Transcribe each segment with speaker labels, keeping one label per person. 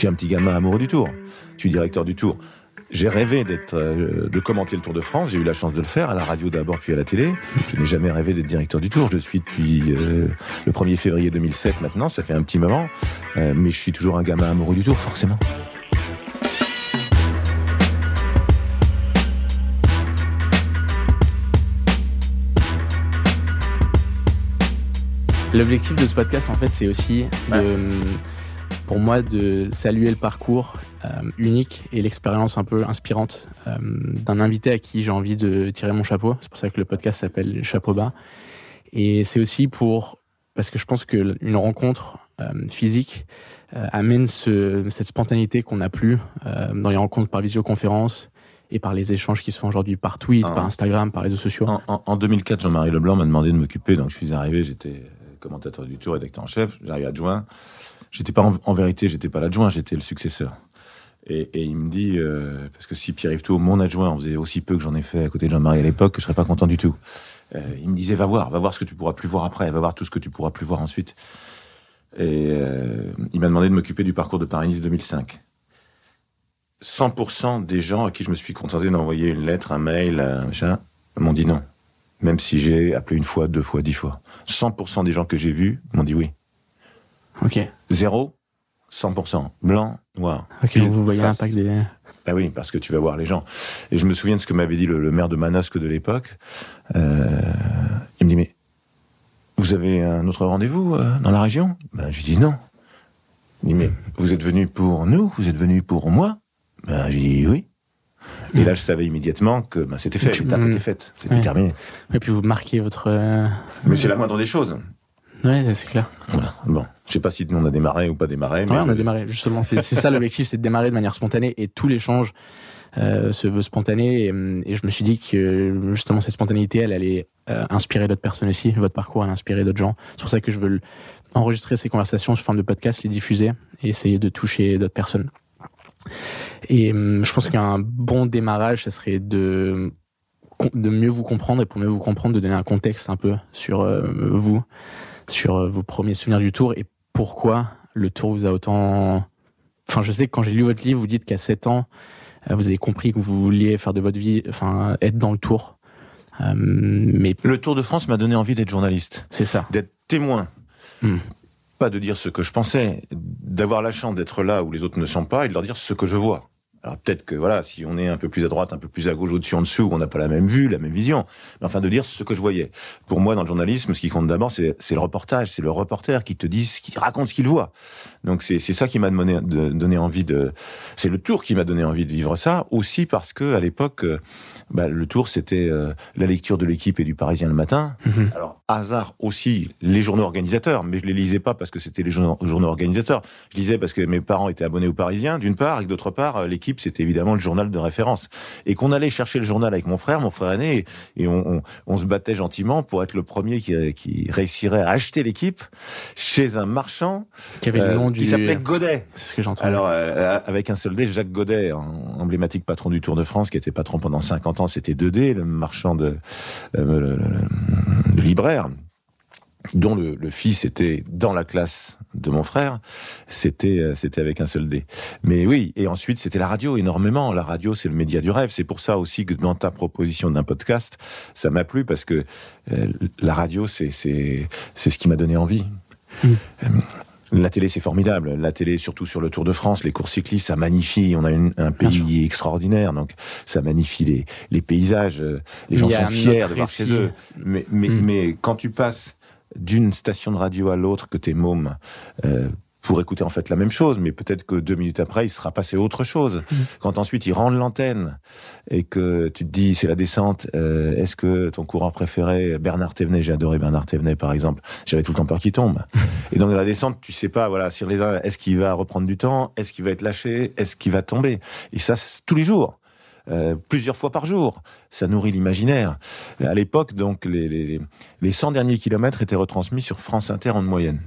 Speaker 1: suis un petit gamin amoureux du Tour. Je suis directeur du Tour. J'ai rêvé d'être, euh, de commenter le Tour de France. J'ai eu la chance de le faire à la radio d'abord, puis à la télé. Je n'ai jamais rêvé d'être directeur du Tour. Je le suis depuis euh, le 1er février 2007 maintenant. Ça fait un petit moment. Euh, mais je suis toujours un gamin amoureux du Tour, forcément.
Speaker 2: L'objectif de ce podcast, en fait, c'est aussi de, pour moi de saluer le parcours euh, unique et l'expérience un peu inspirante euh, d'un invité à qui j'ai envie de tirer mon chapeau. C'est pour ça que le podcast s'appelle Chapeau bas. Et c'est aussi pour parce que je pense que une rencontre euh, physique amène ce, cette spontanéité qu'on n'a plus dans les rencontres par visioconférence et par les échanges qui se font aujourd'hui par tweet, ah. par Instagram, par les réseaux sociaux.
Speaker 1: En, en 2004, Jean-Marie Leblanc m'a demandé de m'occuper, donc je suis arrivé, j'étais commentateur du Tour, rédacteur en chef, j'arrive adjoint. J'étais pas en, vérité, j'étais pas l'adjoint, j'étais le successeur. Et, et, il me dit, euh, parce que si Pierre Yves mon adjoint, on faisait aussi peu que j'en ai fait à côté de Jean-Marie à l'époque, que je serais pas content du tout. Euh, il me disait, va voir, va voir ce que tu pourras plus voir après, va voir tout ce que tu pourras plus voir ensuite. Et euh, il m'a demandé de m'occuper du parcours de Paris-Nice 2005. 100% des gens à qui je me suis contenté d'envoyer une lettre, un mail, un machin, m'ont dit non. Même si j'ai appelé une fois, deux fois, dix fois. 100% des gens que j'ai vus m'ont dit oui.
Speaker 2: Ok.
Speaker 1: Zéro, 100%. Blanc, noir.
Speaker 2: Ok, donc vous voyez l'impact des...
Speaker 1: Ben oui, parce que tu vas voir les gens. Et je me souviens de ce que m'avait dit le, maire de Manosque de l'époque. Euh, il me dit, mais vous avez un autre rendez-vous euh, dans la région? Ben, je lui dis non. Il me dit, mais vous êtes venu pour nous Vous êtes venu pour moi? Ben, je lui dis oui. Et là, je savais immédiatement que ben, c'était fait, l'étape était faite, c'était terminé.
Speaker 2: Et puis vous marquez votre... Euh,
Speaker 1: mais c'est la moindre des choses.
Speaker 2: Ouais, c'est clair.
Speaker 1: Voilà. Bon, je sais pas si on a démarré ou pas démarré.
Speaker 2: Mais ouais, on a démarré. Justement, c'est ça l'objectif, c'est de démarrer de manière spontanée et tout l'échange euh, se veut spontané. Et, je me suis dit que justement cette spontanéité, elle allait euh, inspirer d'autres personnes aussi. Votre parcours, elle inspirer d'autres gens. C'est pour ça que je veux enregistrer ces conversations sous forme de podcast, les diffuser et essayer de toucher d'autres personnes. Et hum, je pense qu'un bon démarrage, ça serait de de mieux vous comprendre et pour mieux vous comprendre, de donner un contexte un peu sur euh, vous, sur euh, vos premiers souvenirs du tour et pourquoi le tour vous a autant. Enfin, je sais que quand j'ai lu votre livre, vous dites qu'à 7 ans, euh, vous avez compris que vous vouliez faire de votre vie, enfin, être dans le tour. mais
Speaker 1: le Tour de France m'a donné envie d'être journaliste.
Speaker 2: C'est ça.
Speaker 1: D'être témoin. Hmm pas de dire ce que je pensais, d'avoir la chance d'être là où les autres ne sont pas et de leur dire ce que je vois. Alors peut-être que voilà, si on est un peu plus à droite, un peu plus à gauche, au-dessus, en dessous, on n'a pas la même vue, la même vision. Mais enfin, de dire ce que je voyais. Pour moi, dans le journalisme, ce qui compte d'abord, c'est le reportage, c'est le reporter qui te dit, qui raconte ce qu'il voit. Donc c'est ça qui m'a donné, donné envie de. C'est le tour qui m'a donné envie de vivre ça, aussi parce que à l'époque, euh, bah, le tour c'était euh, la lecture de l'équipe et du Parisien le matin. Mhm. Alors hasard aussi les journaux organisateurs, mais je les lisais pas parce que c'était les journaux, organisateurs. Je lisais parce que mes parents étaient abonnés au Parisien, d'une part, et d'autre part, euh, l'équipe c'était évidemment le journal de référence. Et qu'on allait chercher le journal avec mon frère, mon frère aîné, et on, on, se battait gentiment pour être le premier qui, qui réussirait à acheter l'équipe chez un marchand
Speaker 2: qui avait le nom
Speaker 1: du... qui s'appelait Godet.
Speaker 2: C'est ce que j'entends.
Speaker 1: Alors euh, avec un seul D, Jacques Godet, emblématique patron du Tour de France, qui était patron pendant 50 ans, c'était 2D, le marchand de, euh, libraire dont le, le, fils était dans la classe de mon frère, c'était euh, c'était avec un seul dé. Mais oui, et ensuite c'était la radio énormément. La radio c'est le média du rêve. C'est pour ça aussi que dans ta proposition d'un podcast, ça m'a plu parce que euh, la radio c'est c'est c'est ce qui m'a donné envie. Mmh. Euh, la télé, c'est formidable. La télé, surtout sur le Tour de France, les courses cyclistes, ça magnifie. On a un pays extraordinaire, donc ça magnifie les, les paysages. Les gens sont fiers de voir chez eux. Mais, mais, mmh. mais quand tu passes d'une station de radio à l'autre que tes mômes euh, pour écouter en fait la même chose, mais peut-être que deux minutes après, il sera passé autre chose. Mmh. Quand ensuite ils rendent l'antenne et que tu te dis c'est la descente, euh, est-ce que ton coureur préféré, Bernard Thévenet, j'ai adoré Bernard Thévenet par exemple, j'avais tout le temps peur qu'il tombe. et donc dans la descente, tu sais pas, voilà, sur les uns, est-ce qu'il va reprendre du temps, est-ce qu'il va être lâché, est-ce qu'il va tomber. Et ça, tous les jours. Euh, plusieurs fois par jour. Ça nourrit l'imaginaire. À l'époque, donc, les, les, les 100 derniers kilomètres étaient retransmis sur France Inter en moyenne.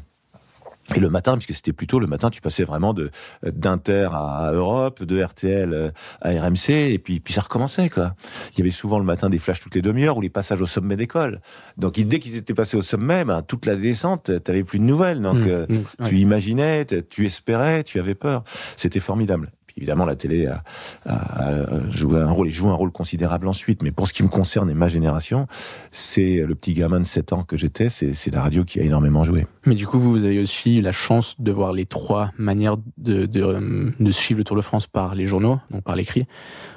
Speaker 1: Et le matin, puisque c'était plutôt le matin, tu passais vraiment de d'Inter à Europe, de RTL euh, à RMC, et puis puis ça recommençait quoi. Il y avait souvent le matin des flashs toutes les demi-heures ou les passages au sommet d'école. Donc dès qu'ils étaient passés au sommet, ben, toute la descente, t'avais plus de nouvelles. Donc
Speaker 2: Mmh,
Speaker 1: euh,
Speaker 2: mmh,
Speaker 1: tu imaginais, tu espérais, tu avais peur. C'était formidable. Évidemment, la télé a, a, a, joué un rôle et joue un rôle considérable ensuite. Mais pour ce qui me concerne et ma génération, c'est le petit gamin de 7 ans que j'étais, c'est la radio qui a énormément joué.
Speaker 2: Mais du coup, vous, avez aussi eu la chance de voir les trois manières de, de, de suivre le Tour de France par les journaux, donc par l'écrit.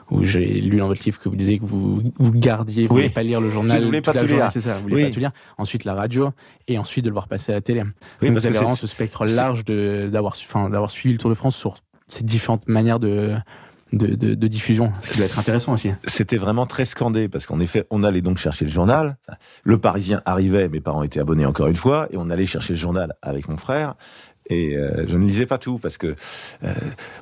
Speaker 2: Où j'ai lu dans votre livre que vous disiez que vous vous gardiez, vous
Speaker 1: Oui.
Speaker 2: voulez pas lire le journal
Speaker 1: Je voulais pas tout lire.
Speaker 2: c'est ça, vous voulez
Speaker 1: Oui.
Speaker 2: pas tout lire. Ensuite la radio et ensuite de le voir passer à la télé.
Speaker 1: Oui,
Speaker 2: Donc
Speaker 1: parce
Speaker 2: vous
Speaker 1: que
Speaker 2: avez vraiment ce spectre large de d'avoir su- enfin d'avoir suivi le Tour de France sur ces différentes manières de de, diffusion, ce qui doit être intéressant aussi.
Speaker 1: c'était vraiment très scandé parce qu'en effet, on allait donc chercher le journal. Le Parisien arrivait, mes parents étaient abonnés encore une fois, et on allait chercher le journal avec mon frère. Et euh, je ne lisais pas tout parce que euh,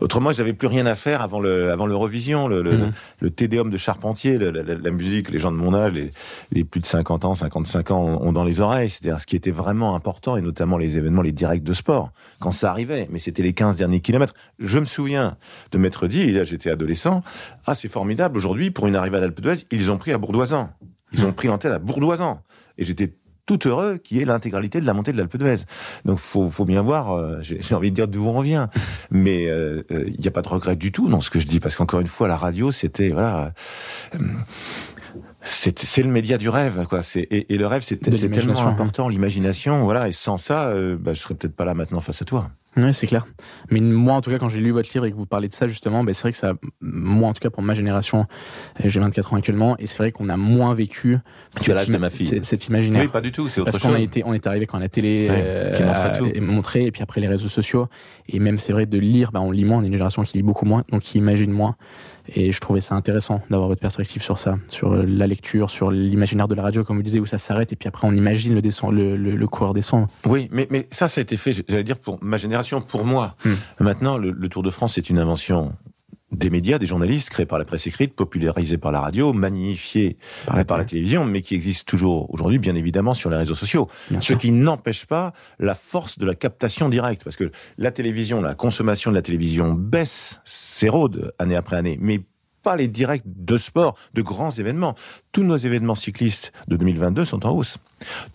Speaker 1: autrement j'avais plus rien à faire avant le avant l'Eurovision, le, le,
Speaker 2: Mhm.
Speaker 1: le Tédéum de Charpentier, le- la, la- musique, les gens de mon âge, les, les plus de 50 ans, 55 ans ont, dans les oreilles. C'est-à-dire ce qui était vraiment important et notamment les événements, les directs de sport quand ça arrivait. Mais c'était les 15 derniers kilomètres. Je me souviens de m'être dit, et là j'étais adolescent, ah c'est formidable aujourd'hui pour une arrivée à l'Alpe d'Huez, ils ont pris à Bourdoisan, ils ont pris l'antenne à Bourdoisan, et j'étais tout heureux qu'il y ait l'intégralité de la montée de l'Alpe d'Huez. Donc faut faut bien voir, euh, j'ai envie de dire d'où on vient, mais euh, euh, il n'y a pas de regret du tout dans ce que je dis parce qu'encore une fois la radio c'était voilà. euh, c'est c'est le média du rêve quoi c'est et, et le rêve c'est tellement important l'imagination voilà et sans ça euh, bah, je serais peut-être pas là maintenant face à toi
Speaker 2: Ouais, c'est clair. Mais moi, en tout cas, quand j'ai lu votre livre et que vous parlez de ça, justement, ben, c'est vrai que ça, moi, en tout cas, pour ma génération, euh, j'ai 24 ans actuellement, et c'est vrai qu'on a moins vécu
Speaker 1: Tu as l'âge
Speaker 2: cet
Speaker 1: de ma fille.
Speaker 2: cet- imaginaire.
Speaker 1: oui pas du tout c'est autre
Speaker 2: Parce qu'on
Speaker 1: chose
Speaker 2: a été, on est arrivé quand la télé
Speaker 1: Ouais,
Speaker 2: euh,
Speaker 1: qui montrait tout.
Speaker 2: et puis après les réseaux sociaux, et même c'est vrai de lire, bah, on lit moins, on est une génération qui lit beaucoup moins, donc qui imagine moins. Et je trouvais ça intéressant d'avoir votre perspective sur ça, sur euh, la lecture, sur l'imaginaire de la radio, comme vous disiez, où ça s'arrête, et puis après on imagine le descend, le, le, le coureur descend.
Speaker 1: Oui, mais, mais ça, ça a été fait, j'allais dire, pour ma génération, pour moi.
Speaker 2: Hmm.
Speaker 1: Maintenant, le, le Tour de France, c'est une invention des médias, des journalistes, créés par la presse écrite, popularisée par la radio, magnifiée
Speaker 2: Par la
Speaker 1: par la télévision, mais qui existe toujours aujourd'hui, bien évidemment, sur les réseaux sociaux.
Speaker 2: Bien
Speaker 1: Ce
Speaker 2: sûr.
Speaker 1: qui n'empêche pas la force de la captation directe, parce que la télévision, la consommation de la télévision baisse, s'érode année après année, mais pas les directs de sport, de grands événements. Tous nos événements cyclistes de 2022 sont en hausse.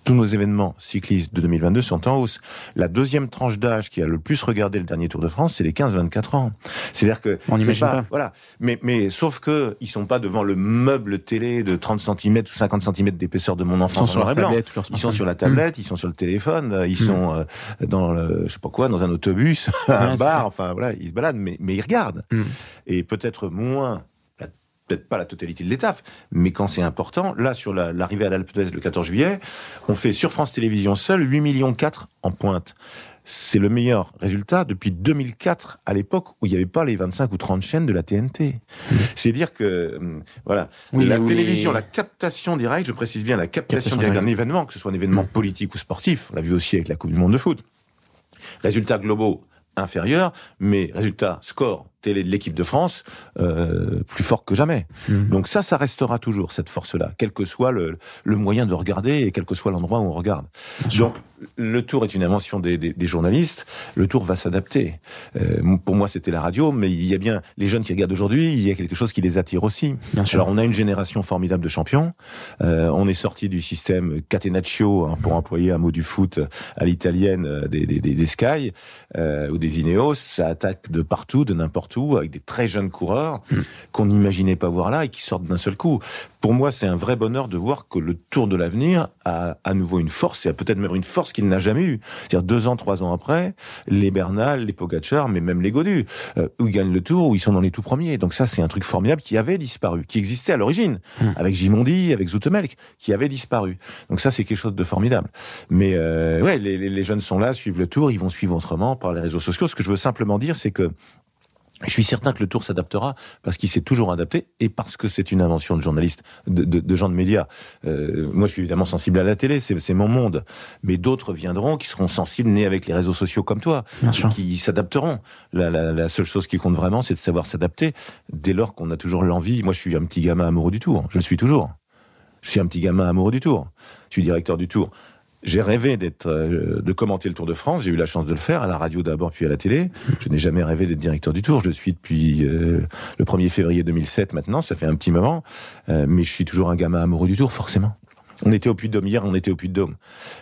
Speaker 1: Tous nos événements cyclistes de 2022 sont en hausse. La deuxième tranche d'âge qui a le plus regardé le dernier Tour de France, c'est les 15-24 ans. C'est-à-dire que
Speaker 2: On n'imagine pas.
Speaker 1: Voilà. Mais mais sauf que ils sont pas devant le meuble télé de 30 cm ou 50 cm d'épaisseur de mon
Speaker 2: Ils sont sur
Speaker 1: blanc.
Speaker 2: tablette,
Speaker 1: Ils sont sur la tablette, ils sont sur le téléphone, ils
Speaker 2: Mm.
Speaker 1: sont euh, dans le, je sais pas quoi, dans un autobus, à un
Speaker 2: Ouais,
Speaker 1: bar, enfin voilà, ils se baladent, mais, mais ils regardent.
Speaker 2: Mm.
Speaker 1: Et peut-être moins, la- peut-être pas la totalité de l'étape, mais quand c'est important, là sur la- l'arrivée à l'Alpe d'Huez le 14 juillet, on fait sur France Télévisions seul 8 millions 4 en pointe. C'est le meilleur résultat depuis 2004, à l'époque où il n'y avait pas les 25 ou 30 chaînes de la TNT. C'est dire que, hum, voilà,
Speaker 2: Oui,
Speaker 1: la télévision, la captation directe, je précise bien la captation
Speaker 2: Captation
Speaker 1: directe d'un événement, que ce soit un événement
Speaker 2: Mm.
Speaker 1: politique ou sportif, on l'a vu aussi avec la Coupe du Monde de foot. Résultats globaux inférieurs, mais résultats score l'équipe de France euh, plus fort que jamais.
Speaker 2: Mm.
Speaker 1: Donc ça, ça restera toujours cette force-là, quel que soit le, le moyen de regarder et quel que soit l'endroit où on regarde. Donc le tour est une invention des, des, des journalistes. Le tour va s'adapter. Euh, pour moi, c'était la radio, mais il y a bien les jeunes qui regardent aujourd'hui. Il y a quelque chose qui les attire aussi.
Speaker 2: Bien sûr.
Speaker 1: Alors on a une génération formidable de champions. Euh, on est sorti du système catenaccio, hein, pour employer un mot du foot à l'italienne euh, des, des, des, des Sky euh, ou des Ineos. Ça attaque de partout, de n'importe avec des très jeunes coureurs
Speaker 2: Mm.
Speaker 1: qu'on n'imaginait pas voir là et qui sortent d'un seul coup. Pour moi, c'est un vrai bonheur de voir que le Tour de l'avenir a à nouveau une force et a peut-être même une force qu'il n'a jamais eue. C'est-à-dire deux ans, trois ans après, les Bernal, les Pogacar, mais même les Godu, euh, où ils gagnent le Tour, où ils sont dans les tout premiers. Donc ça, c'est un truc formidable qui avait disparu, qui existait à l'origine,
Speaker 2: Mm.
Speaker 1: avec Gimondi, avec Zoutemelk, qui avait disparu. Donc ça, c'est quelque chose de formidable. Mais euh, ouais, les, les- les jeunes sont là, suivent le Tour, ils vont suivre autrement par les réseaux sociaux. Ce que je veux simplement dire, c'est que je suis certain que le tour s'adaptera parce qu'il s'est toujours adapté et parce que c'est une invention de journalistes, de, de, de gens de médias. Euh, moi, je suis évidemment sensible à la télé, c'est mon monde. Mais d'autres viendront qui seront sensibles, nés avec les réseaux sociaux comme toi,
Speaker 2: Bien sûr.
Speaker 1: qui s'adapteront. La, la, la seule chose qui compte vraiment, c'est de savoir s'adapter dès lors qu'on a toujours l'envie. Moi, je suis un petit gamin amoureux du tour. Je le suis toujours. Je suis un petit gamin amoureux du tour. Je suis directeur du tour j'ai rêvé d'être, euh, de commenter le Tour de France. J'ai eu la chance de le faire à la radio d'abord, puis à la télé. Je n'ai jamais rêvé d'être directeur du Tour. Je suis depuis euh, le 1er février 2007 maintenant. Ça fait un petit moment, euh, mais je suis toujours un gamin amoureux du Tour, forcément. On était au Puy-de-Dôme hier, on était au Puy-de-Dôme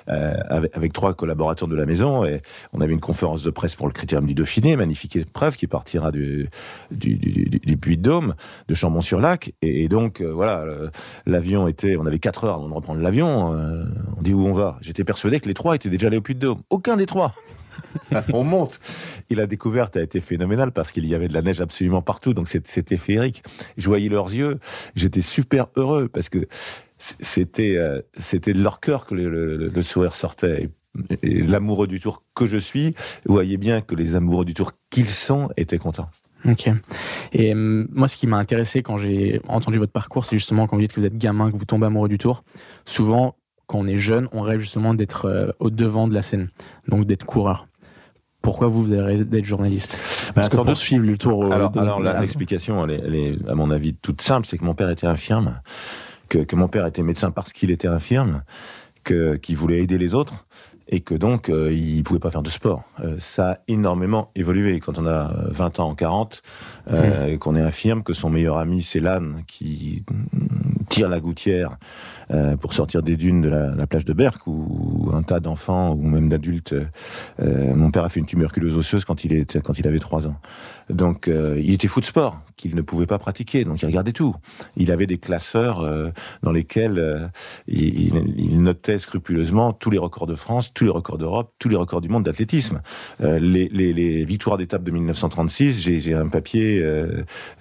Speaker 1: euh, avec, avec, trois collaborateurs de la maison et on avait une conférence de presse pour le Critérium du Dauphiné, magnifique épreuve qui partira du, du, du, du Puy-de-Dôme, de Chambon-sur-Lac et, donc euh, voilà, l'avion était, on avait quatre heures avant de reprendre l'avion. Euh, on dit où on va J'étais persuadé que les trois étaient déjà allés au Puy-de-Dôme. Aucun des trois. on monte. Et la découverte a été phénoménale parce qu'il y avait de la neige absolument partout, donc c'était féerique. Je voyais leurs yeux, j'étais super heureux parce que c'était euh, c'était de leur cœur que le, le, le sourire sortait. Et, l'amoureux du tour que je suis, vous voyez bien que les amoureux du tour qu'ils sont étaient contents.
Speaker 2: Ok. Et euh, moi, ce qui m'a intéressé quand j'ai entendu votre parcours, c'est justement quand vous dites que vous êtes gamin, que vous tombez amoureux du tour. Souvent, quand on est jeune, on rêve justement d'être euh, au devant de la scène, donc d'être coureur pourquoi vous, vous avez d'être journaliste? Parce
Speaker 1: bah,
Speaker 2: que pour suivre le tour.
Speaker 1: Alors, alors l'explication, elle, elle, est, à mon avis, toute simple, c'est que mon père était infirme, que, que mon père était médecin parce qu'il était infirme, que qu'il voulait aider les autres et que donc euh, il pouvait pas faire de sport. Euh, ça a énormément évolué quand on a 20 ans, 40, euh, mmh. qu'on est infirme, que son meilleur ami c'est l'âne qui tire la gouttière euh, pour sortir des dunes de la, la plage de Berck où un tas d'enfants ou même d'adultes. Euh, mon père a fait une tuberculose osseuse quand il était quand il avait trois ans. Donc euh, il était fou de sport qu'il ne pouvait pas pratiquer. Donc il regardait tout. Il avait des classeurs euh, dans lesquels euh, il, il, notait scrupuleusement tous les records de France, tous les records d'Europe, tous les records du monde d'athlétisme. Les, les, les, victoires d'étape de 1936, j'ai un papier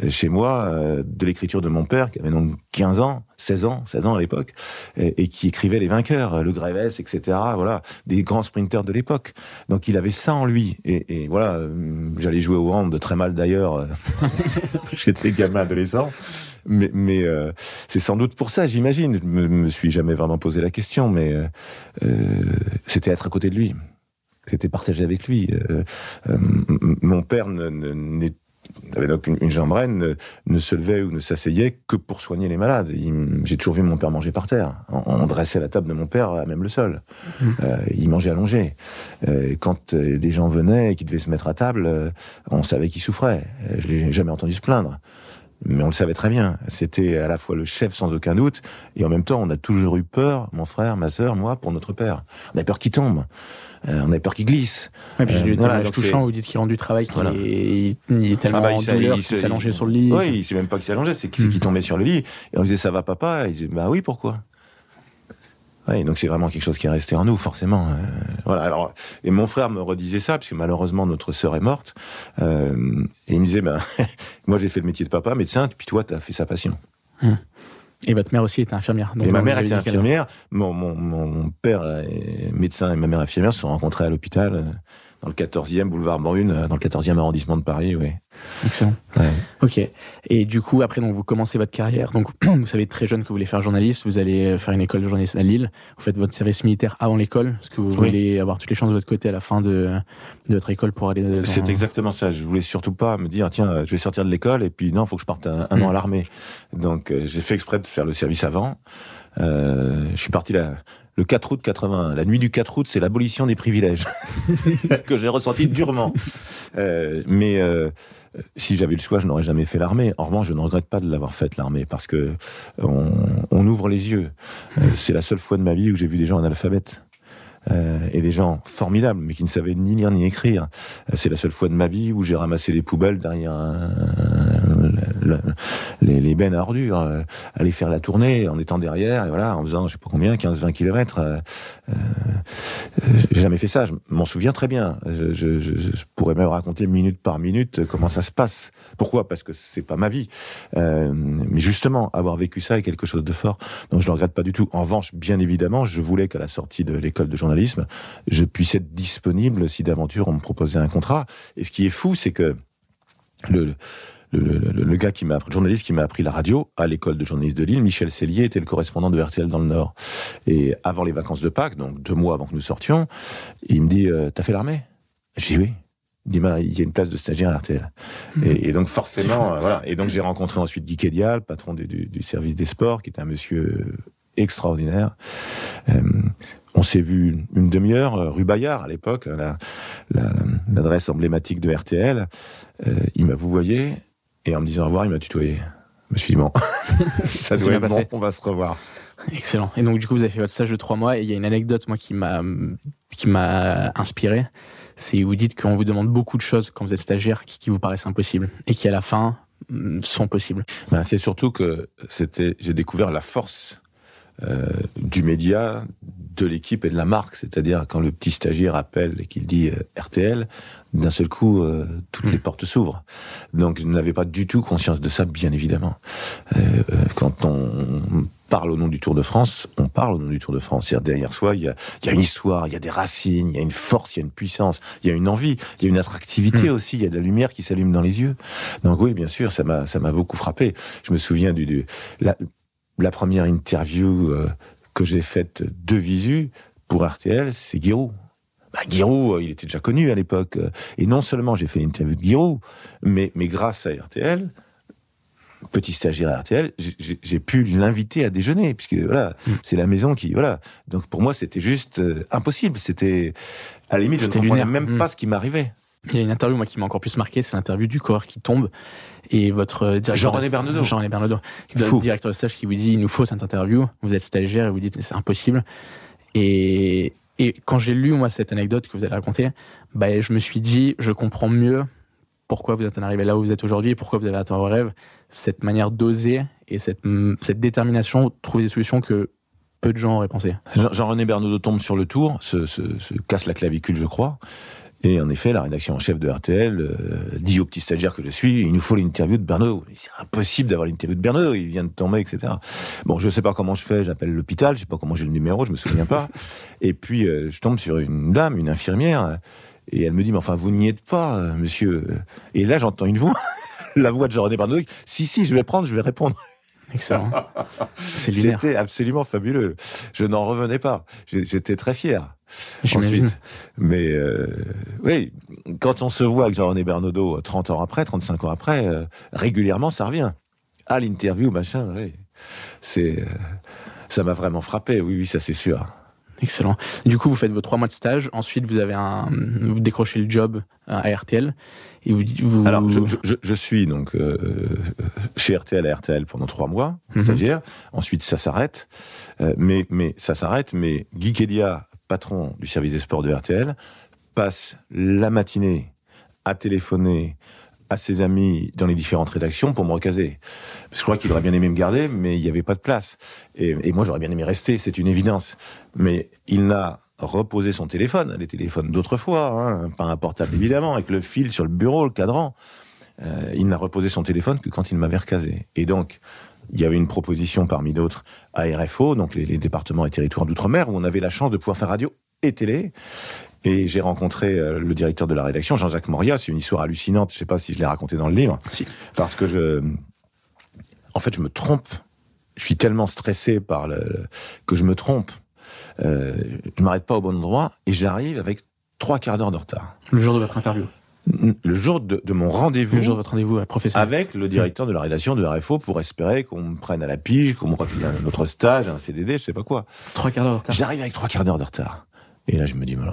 Speaker 1: chez moi de l'écriture de mon père qui avait donc 15 ans 16 ans, 16 ans à l'époque, et, qui écrivait les vainqueurs, le Grévès, etc. Voilà, des grands sprinteurs de l'époque. Donc il avait ça en lui. Et, voilà, euh, j'allais jouer au hand, très mal d'ailleurs. J'étais gamin adolescent. Mais, mais euh, c'est sans doute pour ça, j'imagine. Je me, me suis jamais vraiment posé la question, mais euh, euh c'était être à côté de lui. C'était partager avec lui. Euh, mon père n'est avait donc une, une jambraine, ne, ne, se levait ou ne s'asseyait que pour soigner les malades. J'ai toujours vu mon père manger par terre. On, on, dressait la table de mon père à même le sol. Mmh. Euh, il mangeait allongé. Euh, quand euh, des gens venaient et qui devaient se mettre à table, euh, on savait qu'il souffrait. Euh, je l'ai jamais entendu se plaindre. Mais on le savait très bien. C'était à la fois le chef sans aucun doute, et en même temps, on a toujours eu peur, mon frère, ma sœur, moi, pour notre père. On a peur qu'il tombe. Euh, on a peur qu'il glisse.
Speaker 2: Ouais, puis j'ai euh, voilà, touchant vous dites qu'il rend du travail, qu'il voilà. est, il est tellement ah bah, en douleur qu'il allongé sur le lit.
Speaker 1: Oui, il sait même pas qu'il allongé, c'est qu'il mmh. tombait sur le lit. Et on disait, ça va papa? Et il disait, bah oui, pourquoi? Ouais, donc c'est vraiment quelque chose qui est resté en nous, forcément. Euh, voilà. Alors, et mon frère me redisait ça, parce que malheureusement notre sœur est morte. Euh, et il me disait, ben, moi j'ai fait le métier de papa, médecin, puis toi t'as fait sa passion.
Speaker 2: Hum. Et votre mère aussi était infirmière.
Speaker 1: Donc et ma mère était infirmière. Mon, mon, mon, père est médecin et ma mère infirmière se sont rencontrés à l'hôpital euh, dans le 14e boulevard Brune, dans le 14e arrondissement de Paris, oui.
Speaker 2: Excellent.
Speaker 1: Ouais.
Speaker 2: Ok. Et du coup, après, donc, vous commencez votre carrière. Donc, vous savez très jeune que vous voulez faire journaliste. Vous allez faire une école de journaliste à Lille. Vous faites votre service militaire avant l'école. Parce que vous oui. voulez avoir toutes les chances de votre côté à la fin de, de votre école pour aller dans...
Speaker 1: C'est exactement ça. Je voulais surtout pas me dire, tiens, je vais sortir de l'école et puis non, faut que je parte un, un mmh. an à l'armée. Donc, euh, j'ai fait exprès de faire le service avant. Euh, je suis parti là le 4 août 81. La nuit du 4 août, c'est l'abolition des privilèges que j'ai ressenti durement. Euh, mais euh, si j'avais le choix, je n'aurais jamais fait l'armée. En revanche, je ne regrette pas de l'avoir faite l'armée parce que on, ouvre les yeux. Euh, c'est la seule fois de ma vie où j'ai vu des gens analphabètes. Et des gens formidables, mais qui ne savaient ni lire ni écrire. C'est la seule fois de ma vie où j'ai ramassé des poubelles derrière un, le, les, les, bennes à ordures, euh, aller faire la tournée en étant derrière, et voilà, en faisant je sais pas combien, 15-20 kilomètres. Euh, euh, j'ai jamais fait ça, je m'en souviens très bien. Je, pourrais même raconter minute par minute comment ça se passe. Pourquoi? Parce que c'est pas ma vie. Euh, mais justement, avoir vécu ça est quelque chose de fort, donc je ne regrette pas du tout. En revanche, bien évidemment, je voulais qu'à la sortie de l'école de journalisme, je puisse être disponible si d'aventure on me proposait un contrat. Et ce qui est fou, c'est que le, le, le, le, gars qui m'a appris, le journaliste qui m'a appris la radio à l'école de journalisme de Lille, Michel Cellier, était le correspondant de RTL dans le Nord. Et avant les vacances de Pâques, donc deux mois avant que nous sortions, il me dit euh, T'as fait l'armée? J'ai dit oui. Il dit bah, il y a une place de stagiaire à RTL. Mmh. Et, et, donc forcément, euh, voilà. Et donc j'ai rencontré ensuite Guy Kédial, patron du, du, du, service des sports, qui était un monsieur extraordinaire. Euh, on s'est vu une demi-heure, rue Bayard à l'époque, l'adresse emblématique de RTL. Euh, il m'a vous voyez et en me disant au revoir, il m'a tutoyé. Je me suis dit bon, ça doit être bon, on va se revoir.
Speaker 2: Excellent. Et donc du coup, vous avez fait votre stage de trois mois et il y a une anecdote moi qui m'a qui m'a inspiré. C'est vous dites qu'on vous demande beaucoup de choses quand vous êtes stagiaire qui, qui vous paraissent impossibles et qui à la fin mm, sont possibles.
Speaker 1: Ben, c'est surtout que c'était j'ai découvert la force du média, de l'équipe et de la marque. C'est-à-dire quand le petit stagiaire appelle et qu'il dit euh, RTL, d'un seul coup, euh, toutes les hmm. portes s'ouvrent. Donc je n'avais pas du tout conscience de ça, bien évidemment. quand on parle au nom du Tour de France, on parle au nom du Tour de France. C'est-à-dire derrière soi, il y a, y a, une histoire, il y a des racines, il y a une force, il y a une puissance, il y a une envie, il y a une attractivité hmm. aussi, il y a de la lumière qui s'allume dans les yeux. Donc oui, bien sûr, ça m'a ça m'a beaucoup frappé. Je me souviens du, du la, la première interview euh, que j'ai faite de visu pour RTL, c'est Giroud. Bah, Giroud, euh, il était déjà connu à l'époque. Euh, et non seulement j'ai fait une interview de Giroud, mais, mais grâce à RTL, petit stagiaire à RTL, j'ai pu l'inviter à déjeuner, puisque voilà, mm. c'est la maison qui, voilà. Donc pour moi, c'était juste impossible. C'était, à la limite, je ne comprenais même mm. pas ce qui m'arrivait.
Speaker 2: Il y a une interview moi qui m'a encore plus marqué, c'est l'interview du corps qui tombe et votre euh, directeur
Speaker 1: Jean-René.
Speaker 2: Jean-René Bernaudot, directeur de stage qui vous dit il nous faut cette interview, vous êtes stagiaire et vous dites c'est impossible. Et et quand j'ai lu moi cette anecdote que vous allez raconter, bah je me suis dit je comprends mieux pourquoi vous êtes arrivé là où vous êtes aujourd'hui et pourquoi vous avez atteint vos rêves, cette manière d'oser et cette cette détermination trouver des solutions que peu de gens auraient pensé.
Speaker 1: Jean-René Bernaudot tombe sur le tour, se, se, se casse la clavicule, je crois. Et en effet, la rédaction en chef de RTL euh, dit au petit stagiaire que je suis, il nous faut l'interview de Bernardo. C'est impossible d'avoir l'interview de Bernardo, il vient de tomber, etc. Bon, je sais pas comment je fais, j'appelle l'hôpital, je sais pas comment j'ai le numéro, je me souviens pas. Et puis, euh, je tombe sur une dame, une infirmière, et elle me dit, mais enfin, vous n'y êtes pas, euh, monsieur. Et là, j'entends une voix, la voix de Jean-René Bernardo, si, si, je vais prendre, je vais répondre.
Speaker 2: Excellent.
Speaker 1: C'était absolument fabuleux. Je n'en revenais pas. J'étais très fier. Ensuite. Mais euh, oui, quand on se voit avec Jean-René Bernaudot 30 ans après, 35 ans après, euh, régulièrement ça revient. À l'interview, machin, oui. C'est, euh, ça m'a vraiment frappé, oui, oui, ça c'est sûr.
Speaker 2: Excellent. Du coup, vous faites vos trois mois de stage. Ensuite, vous avez un, vous décrochez le job à RTL. Et vous, vous...
Speaker 1: Alors, je, je, je suis donc euh, chez RTL à RTL pendant trois mois, mhm. stagiaire. Ensuite, ça s'arrête. Euh, mais, mais ça s'arrête. Mais Guy Kedia, patron du service des sports de RTL, passe la matinée à téléphoner à ses amis dans les différentes rédactions pour me recaser. je crois qu'il aurait bien aimé me garder, mais il n'y avait pas de place. Et, moi, j'aurais bien aimé rester, c'est une évidence. Mais il n'a reposé son téléphone, les téléphones d'autrefois, hein, pas un portable évidemment, avec le fil sur le bureau, le cadran. Euh, il n'a reposé son téléphone que quand il m'avait recasé. Et donc, il y avait une proposition parmi d'autres à RFO, donc les départements et territoires d'outre-mer, où on avait la chance de pouvoir faire radio et télé. Et j'ai rencontré euh, le directeur de la rédaction, Jean-Jacques Moria. C'est une histoire hallucinante. Je sais pas si je l'ai raconté dans le livre.
Speaker 2: Si.
Speaker 1: Parce que je, en fait, je me trompe. Je suis tellement stressé par le que je me trompe. Euh, je m'arrête pas au bon endroit et j'arrive avec trois quarts d'heure de retard.
Speaker 2: Le jour de votre interview.
Speaker 1: Le jour de, de mon rendez-vous.
Speaker 2: Le jour de votre rendez-vous professeur.
Speaker 1: Avec le directeur de la rédaction de RFO pour espérer qu'on me prenne à la pige, qu'on me refile un autre stage, un CDD, je sais pas quoi.
Speaker 2: Trois quarts d'heure de retard.
Speaker 1: J'arrive avec trois quarts d'heure de retard. Et là, je me dis, ben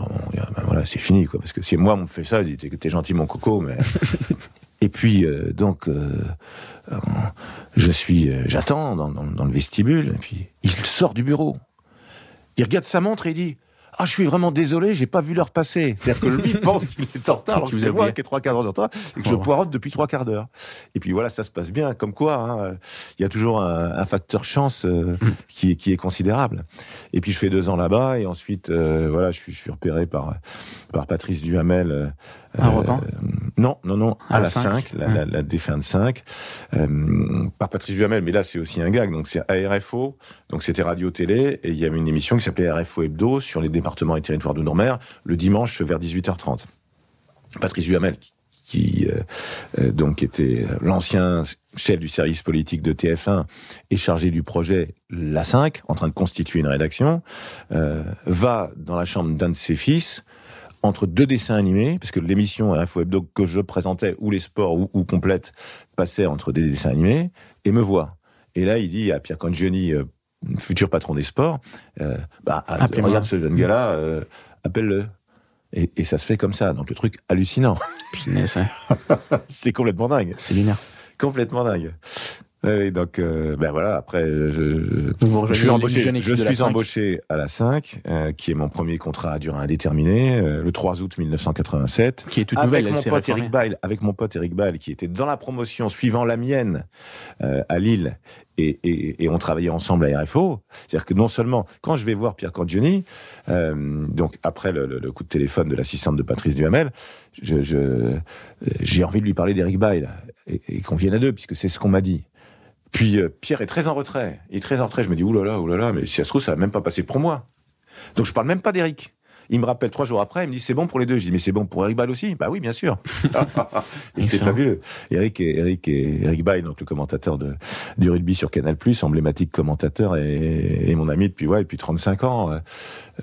Speaker 1: voilà, c'est fini, quoi. Parce que si moi, on me fait ça, je dis, t'es gentil, mon coco, mais. et puis, euh, donc, euh, euh, je suis, j'attends dans, dans, dans, le vestibule, et puis, il sort du bureau. Il regarde sa montre et il dit, ah, je suis vraiment désolé, j'ai pas vu l'heure passer. C'est-à-dire que lui pense qu'il est en retard, alors que c'est moi qui ai trois quarts d'heure de retard et que je poirote depuis trois quarts d'heure. Et puis voilà, ça se passe bien. Comme quoi, hein, il y a toujours un, un facteur chance euh, mm. qui, est, qui est considérable. Et puis je fais deux ans là-bas et ensuite, euh, voilà, je suis, je suis repéré par par Patrice Duhamel. Euh, Non, non, non, à, la 5, la, la, la, défunte 5, par Patrice Duhamel, mais là c'est aussi un gag, donc c'est ARFO, donc c'était radio-télé, et il y avait une émission qui s'appelait RFO Hebdo sur les départements et territoires de Nord-Mer, le dimanche vers 18h30. Patrice Duhamel, qui euh, euh, donc était l'ancien chef du service politique de TF1 et chargé du projet La 5, en train de constituer une rédaction, euh, va dans la chambre d'un de ses fils entre deux dessins animés, parce que l'émission Hebdo que je présentais, ou les sports, ou, ou complète, passait entre des dessins animés, et me voit. Et là, il dit à Pierre Congioni, futur patron des sports, euh, bah, regarde ce jeune gars-là, euh, appelle-le. Et, et, ça se fait comme ça. Donc le truc hallucinant. c'est complètement dingue.
Speaker 2: C'est lunaire.
Speaker 1: Complètement dingue. Oui, donc euh, ben voilà. Après, je, je suis embauché. Je suis embauché à la 5, euh, qui est mon premier contrat à durée indéterminée, euh, le 3 août 1987.
Speaker 2: Qui est toute nouvelle.
Speaker 1: Avec mon pote Eric Bail, avec mon pote Eric Bail, qui était dans la promotion suivant la mienne à Lille, et, et, et, on travaillait ensemble à RFO. C'est-à-dire que non seulement quand je vais voir Pierre Cangioni, donc après le, le, coup de téléphone de l'assistante de Patrice Duhamel, je, je j'ai envie de lui parler d'Eric Bail et, et qu'on vienne à deux, puisque c'est ce qu'on m'a dit. Puis euh, Pierre est très en retrait. Il est très en retrait. Je me dis, oulala, oulala, mais si ça se trouve, ça va même pas passer pour moi. Donc je parle même pas d'Eric. Il me rappelle trois jours après, il me dit c'est bon pour les deux. Je dis mais c'est bon pour Eric Bail aussi? Bah oui, bien sûr. et c'était fabuleux. Eric et Eric et Eric Bail, donc le commentateur de du rugby sur Canal+, emblématique commentateur et, et mon ami depuis ouais depuis 35 ans. Euh,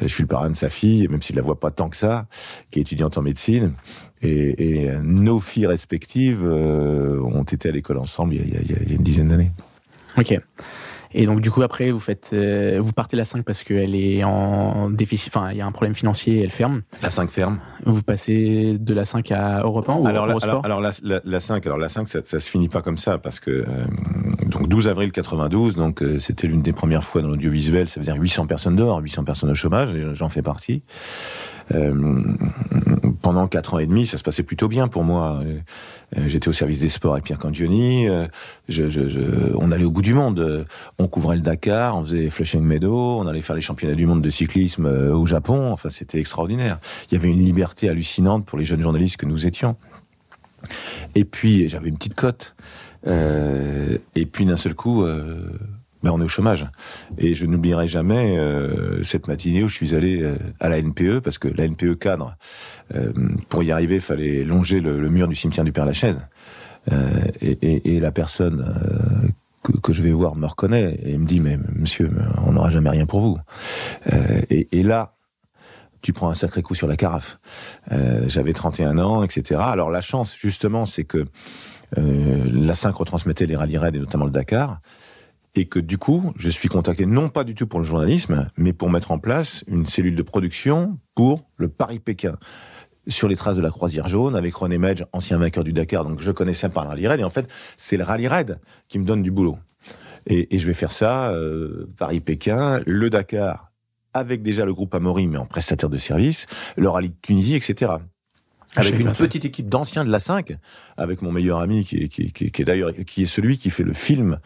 Speaker 1: je suis le parrain de sa fille, même s'il la voit pas tant que ça, qui est étudiante en médecine. Et, et nos filles respectives euh, ont été à l'école ensemble il y a, il y a, il y a une dizaine d'années.
Speaker 2: Ok. Et donc du coup après vous faites euh, vous partez la 5 parce qu'elle est en déficit enfin il y a un problème financier elle ferme.
Speaker 1: La 5 ferme.
Speaker 2: Vous passez de la 5 à Europe 1 ou
Speaker 1: alors, la,
Speaker 2: alors,
Speaker 1: alors, la, la, la, 5 alors la 5 ça, ça se finit pas comme ça parce que euh, donc 12 avril 92 donc euh, c'était l'une des premières fois dans l'audiovisuel ça veut dire 800 personnes dehors 800 personnes au chômage j'en fais partie. Euh, pendant quatre ans et demi, ça se passait plutôt bien pour moi. Euh, j'étais au service des sports avec Pierre Cangioni. Euh, je, je, je, on allait au bout du monde. On couvrait le Dakar, on faisait Flushing Meadow, on allait faire les championnats du monde de cyclisme au Japon. Enfin, c'était extraordinaire. Il y avait une liberté hallucinante pour les jeunes journalistes que nous étions. Et puis, j'avais une petite cote. Euh, et puis, d'un seul coup, euh, ben on est au chômage. Et je n'oublierai jamais euh, cette matinée où je suis allé euh, à la NPE, parce que la NPE cadre, euh, pour y arriver, il fallait longer le, le, mur du cimetière du Père-Lachaise. Euh, et, et, et, la personne euh, que, je vais voir me reconnaît et me dit, mais monsieur, on n'aura jamais rien pour vous. Et, et, là, tu prends un sacré coup sur la carafe. J'avais 31 ans, etc. Alors la chance, justement, c'est que la 5 retransmettait les rallyes raids et notamment le Dakar et que du coup, je suis contacté non pas du tout pour le journalisme, mais pour mettre en place une cellule de production pour le Paris-Pékin sur les traces de la croisière jaune avec René Medge, ancien vainqueur du Dakar, donc je connaissais pas le rallye raid et en fait c'est le rallye raid qui me donne du boulot. Et, et je vais faire ça euh, Paris-Pékin, le Dakar avec déjà le groupe Amaury mais en prestataire de service, le rallye de Tunisie, etc avec une petite équipe d'anciens de la 5, avec mon meilleur ami qui est, qui, qui, qui est d'ailleurs qui est celui qui fait le film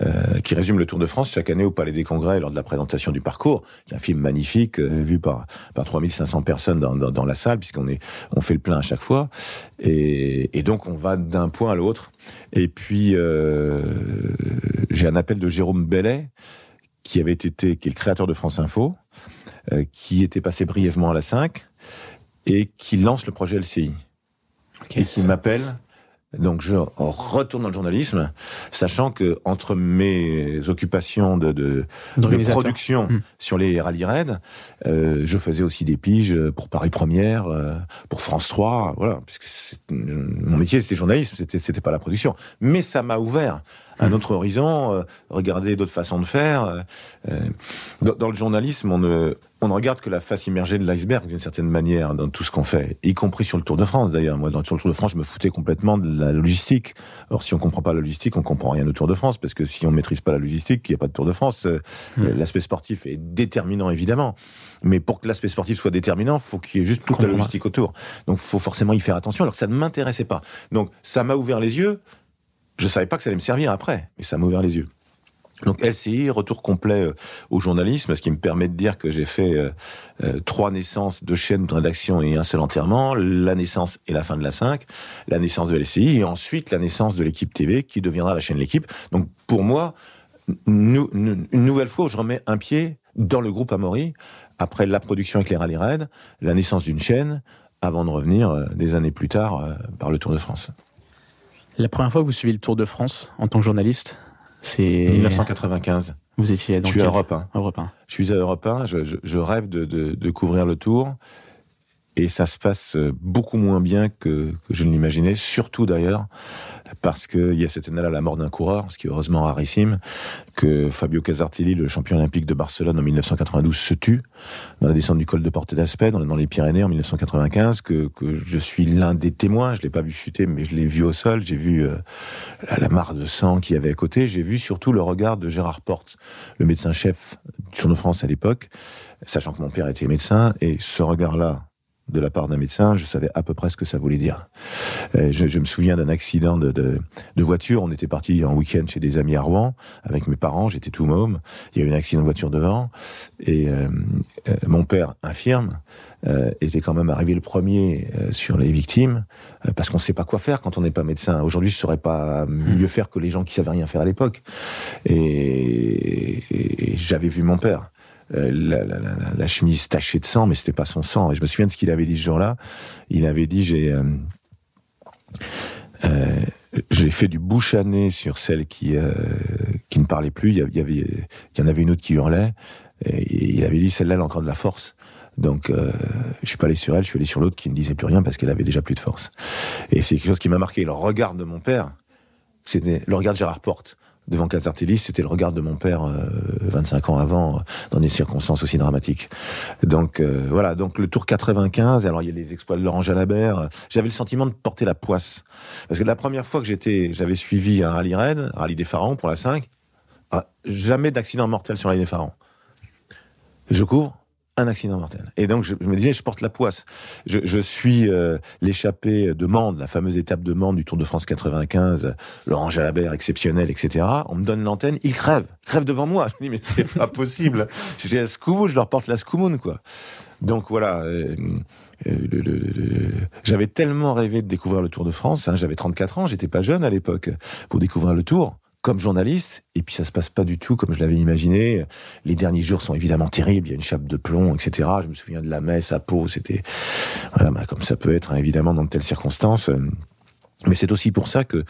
Speaker 1: euh, qui résume le Tour de France chaque année au Palais des Congrès lors de la présentation du parcours, qui est un film magnifique euh, vu par par 3500 personnes dans, dans, dans la salle puisqu'on est on fait le plein à chaque fois. Et, et donc on va d'un point à l'autre. Et puis euh, j'ai un appel de Jérôme Bellet qui avait été qui est le créateur de France Info euh, qui était passé brièvement à la 5 et qui lance le projet LCI. Okay, et qui m'appelle. Donc je retourne dans le journalisme, sachant que entre mes occupations de, de, de production mmh. sur les rallyes raids, euh, je faisais aussi des piges pour Paris Première, euh, pour France 3, voilà. Puisque mon métier c'était journalisme, c'était c'était pas la production, mais ça m'a ouvert un autre horizon, euh, regarder d'autres façons de faire. Euh, dans, dans, le journalisme, on ne, on ne regarde que la face immergée de l'iceberg d'une certaine manière dans tout ce qu'on fait, y compris sur le Tour de France d'ailleurs. Moi, dans, sur le Tour de France, je me foutais complètement de la logistique. Or, si on comprend pas la logistique, on comprend rien au Tour de France, parce que si on maîtrise pas la logistique, il n'y a pas de Tour de France. Mmh. L'aspect sportif est déterminant évidemment, mais pour que l'aspect sportif soit déterminant, faut qu'il y ait juste toute la logistique autour. Donc, faut forcément y faire attention. Alors que ça ne m'intéressait pas. Donc, ça m'a ouvert les yeux. Je savais pas que ça allait me servir après, mais ça m'a ouvert les yeux. Donc LCI, retour complet euh, au journalisme, ce qui me permet de dire que j'ai fait euh, euh, trois naissances, deux chaînes de rédaction et un seul enterrement, la naissance et la fin de la 5, la naissance de LCI et ensuite la naissance de l'équipe TV qui deviendra la chaîne L'équipe. Donc pour moi, une nouvelle fois, je remets un pied dans le groupe Amaury, après la production avec les rallyes raids, la naissance d'une chaîne, avant de revenir des années plus tard par le Tour de France.
Speaker 2: La première fois que vous suivez le Tour de France en tant que journaliste, c'est
Speaker 1: 1995.
Speaker 2: Vous étiez donc
Speaker 1: je suis à Europe 1.
Speaker 2: Europe 1.
Speaker 1: Je suis à Europe 1. Je, je, je rêve de, de, de, couvrir le Tour. Et ça se passe euh, beaucoup moins bien que, que je ne l'imaginais, surtout d'ailleurs parce qu'il y a cette année-là la mort d'un coureur, ce qui est heureusement rarissime, que Fabio Casartelli, le champion olympique de Barcelone en 1992, se tue dans la descente du col de Porte d'Aspet, dans, les Pyrénées en 1995, que, que je suis l'un des témoins, je l'ai pas vu chuter, mais je l'ai vu au sol, j'ai vu euh, la mare de sang qu'il y avait à côté, j'ai vu surtout le regard de Gérard Porte, le médecin-chef sur nos France à l'époque, sachant que mon père était médecin, et ce regard-là, de la part d'un médecin, je savais à peu près ce que ça voulait dire. Euh, je, je, me souviens d'un accident de, de, de, voiture. On était parti en week-end chez des amis à Rouen avec mes parents. J'étais tout môme. Il y a eu un accident de voiture devant et euh, euh, mon père infirme était quand même arrivé le premier sur les victimes parce qu'on ne sait pas quoi faire quand on n'est pas médecin. Aujourd'hui, je saurais pas mieux faire que les gens qui savaient rien faire à l'époque. Et, et j'avais vu mon père. Euh, la, la, la, la, chemise tachée de sang, mais c'était pas son sang. Et je me souviens de ce qu'il avait dit ce jour-là. Il avait dit j'ai euh, euh, j'ai fait du bouche à nez sur celle qui euh, qui ne parlait plus. Il y avait il y en avait une autre qui hurlait. Et il avait dit celle-là elle a encore de la force. Donc, euh, je suis pas allé sur elle, je suis allé sur l'autre qui ne disait plus rien parce qu'elle avait déjà plus de force. Et c'est quelque chose qui m'a marqué. Le regard de mon père, c'était le regard de Gérard Porte devant Casartelli, c'était le regard de mon père euh, 25 ans avant, euh, dans des circonstances aussi dramatiques. Donc euh, voilà, donc le Tour 95, alors il y a les exploits de Laurent Jalabert, j'avais le sentiment de porter la poisse. Parce que la première fois que j'étais, j'avais suivi un rallye raid, un rallye des Pharaons pour la 5, ah, jamais d'accident mortel sur rallye des Pharaons. Je couvre, un accident mortel. Et donc je, me disais, je porte la poisse. Je, je suis euh, l'échappée de Mende, la fameuse étape de Mende du Tour de France 95, Laurent Jalabert exceptionnel, etc. On me donne l'antenne, il crève, il crève devant moi. Je me dis mais c'est pas possible. J'ai la Scoumoun, je leur porte la Scoumoun quoi. Donc voilà. Euh, euh, j'avais tellement rêvé de découvrir le Tour de France. Hein, j'avais 34 ans, j'étais pas jeune à l'époque pour découvrir le Tour comme journaliste, et puis ça se passe pas du tout comme je l'avais imaginé. Les derniers jours sont évidemment terribles, il y a une chape de plomb, etc. Je me souviens de la messe à Pau, c'était voilà, bah, comme ça peut être hein, évidemment dans de telles circonstances. Mais c'est aussi pour ça que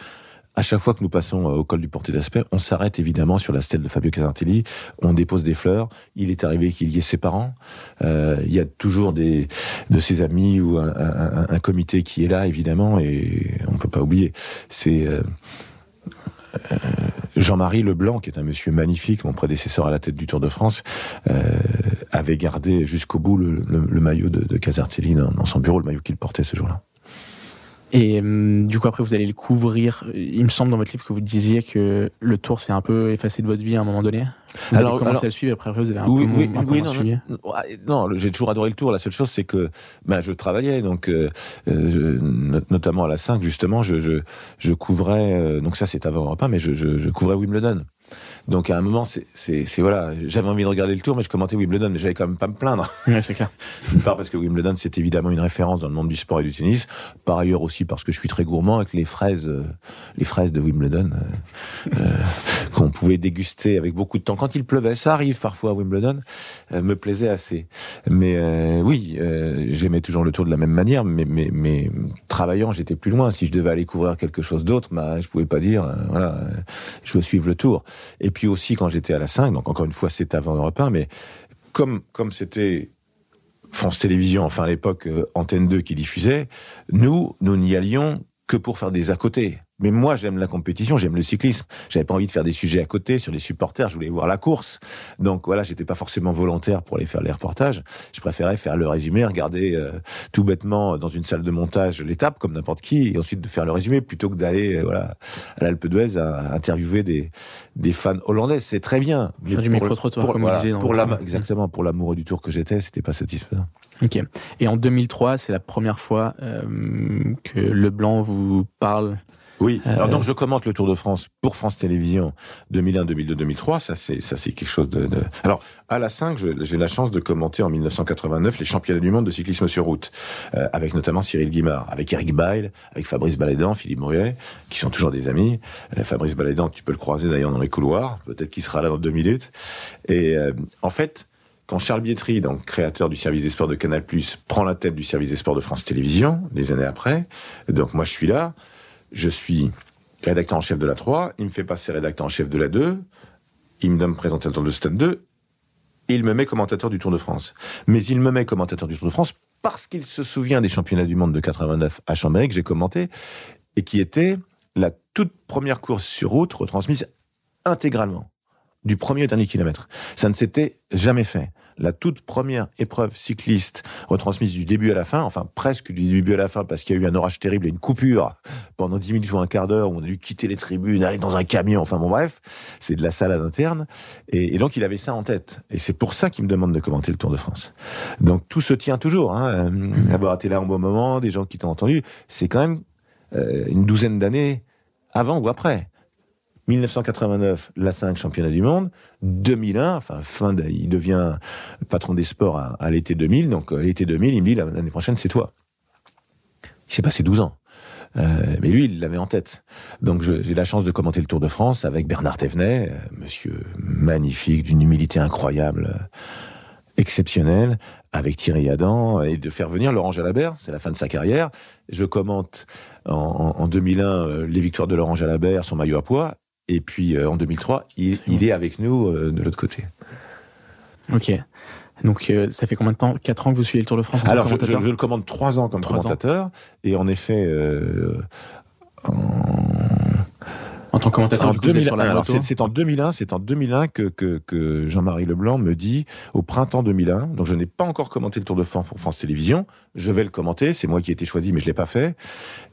Speaker 1: à chaque fois que nous passons au col du Porté d'Aspect, on s'arrête évidemment sur la stèle de Fabio Casartelli, on dépose des fleurs. Il est arrivé qu'il y ait ses parents. Euh, il y a toujours des de ses amis ou un, comité qui est là évidemment et on peut pas oublier. C'est euh, euh, Jean-Marie Leblanc, qui est un monsieur magnifique, mon prédécesseur à la tête du Tour de France, euh, avait gardé jusqu'au bout le, maillot de, de Casartelli dans, dans, son bureau, le maillot qu'il portait ce jour-là.
Speaker 2: Et euh, du coup, après, vous allez le couvrir. Il me semble dans votre livre que vous disiez que le Tour s'est un peu effacé de votre vie à un moment donné. Vous alors, avez commencé alors, à suivre, après, après vous avez un
Speaker 1: oui,
Speaker 2: peu,
Speaker 1: oui, oui, non, non, non, j'ai toujours adoré le Tour. La seule chose, c'est que ben, je travaillais, donc euh, euh, notamment à la 5, justement, je, je, je couvrais. Euh, donc ça, c'est avant Europe 1, mais je, je, je couvrais Wimbledon. Donc à un moment, c'est, voilà, j'avais envie de regarder le tour, mais je commentais Wimbledon, mais j'avais quand même pas me plaindre.
Speaker 2: Ouais, c'est clair.
Speaker 1: D'une part parce que Wimbledon, c'est évidemment une référence dans le monde du sport et du tennis. Par ailleurs aussi parce que je suis très gourmand avec les fraises, euh, les fraises de Wimbledon euh, euh, qu'on pouvait déguster avec beaucoup de temps. Quand il pleuvait, ça arrive parfois à Wimbledon, euh, me plaisait assez. Mais oui, j'aimais toujours le tour de la même manière, mais, mais, mais travaillant, j'étais plus loin. Si je devais aller couvrir quelque chose d'autre, bah, je pouvais pas dire, voilà, je veux suivre le tour. Et puis aussi quand j'étais à la 5, donc encore une fois c'est avant Europe 1, mais comme comme c'était France Télévisions, enfin à l'époque euh, Antenne 2 qui diffusait, nous nous n'y allions que pour faire des à côté. Mais moi, j'aime la compétition, j'aime le cyclisme. J'avais pas envie de faire des sujets à côté sur les supporters. Je voulais voir la course. Donc voilà, j'étais pas forcément volontaire pour aller faire les reportages. Je préférais faire le résumé, regarder euh, tout bêtement dans une salle de montage l'étape comme n'importe qui, et ensuite de faire le résumé plutôt que d'aller euh, voilà à l'Alpe d'Huez à, interviewer des des fans hollandais. C'est très bien.
Speaker 2: Mais du micro trottoir comme
Speaker 1: voilà,
Speaker 2: on disait. Dans
Speaker 1: pour la, exactement pour l'amoureux du tour que j'étais, c'était pas satisfaisant.
Speaker 2: Ok. Et en 2003, c'est la première fois euh, que Leblanc vous parle
Speaker 1: oui. Alors donc je commente le Tour de France pour France Télévisions 2001, 2002, 2003. Ça c'est ça c'est quelque chose de, de... Alors à la 5, j'ai la chance de commenter en 1989 les championnats du monde de cyclisme sur route euh, avec notamment Cyril Guimard, avec Eric Bail, avec Fabrice Balédan, Philippe Mouillet, qui sont toujours des amis. Euh, Fabrice Balédan, tu peux le croiser d'ailleurs dans les couloirs. Peut-être qu'il sera là dans deux minutes. Et euh, en fait quand Charles Bietri, donc créateur du service des sports de Canal+, prend la tête du service des sports de France Télévisions, des années après, donc moi je suis là, je suis rédacteur en chef de la 3, il me fait passer rédacteur en chef de la 2, il me donne présentateur de Stade 2, et il me met commentateur du Tour de France. Mais il me met commentateur du Tour de France parce qu'il se souvient des championnats du monde de 89 à Chambéry que j'ai commenté et qui était la toute première course sur route retransmise intégralement du premier au dernier kilomètre. Ça ne s'était jamais fait la toute première épreuve cycliste retransmise du début à la fin, enfin presque du début à la fin parce qu'il y a eu un orage terrible et une coupure pendant 10 minutes ou un quart d'heure où on a dû quitter les tribunes, aller dans un camion, enfin bon bref, c'est de la salade interne. Et, donc il avait ça en tête. Et c'est pour ça qu'il me demande de commenter le Tour de France. Donc tout se tient toujours. Hein. Mmh. Avoir été là au bon moment, des gens qui t'ont entendu, c'est quand même euh, une douzaine d'années avant ou après. 1989, la 5 championnat du monde. 2001, enfin fin, il devient patron des sports à, l'été 2000. Donc euh, l'été 2000, il me dit l'année prochaine c'est toi. Il s'est passé 12 ans. Euh, mais lui, il l'avait en tête. Donc j'ai la chance de commenter le Tour de France avec Bernard Thévenet, euh, monsieur magnifique, d'une humilité incroyable, exceptionnelle, avec Thierry Adam, et de faire venir Laurent Jalabert, c'est la fin de sa carrière. Je commente en, en 2001 les victoires de Laurent Jalabert, son maillot à poids, et puis euh, en 2003, il, est avec nous euh, de l'autre côté.
Speaker 2: Ok. Donc euh, ça fait combien de temps 4 ans que vous suivez le Tour de France
Speaker 1: Alors je, le commande 3 ans comme commentateur et en effet en
Speaker 2: en tant que commentateur,
Speaker 1: c'est en 2001, c'est en 2001 que, que, que Jean-Marie Leblanc me dit au printemps 2001. Donc je n'ai pas encore commenté le Tour de France pour France Télévisions. Je vais le commenter. C'est moi qui ai été choisi, mais je l'ai pas fait.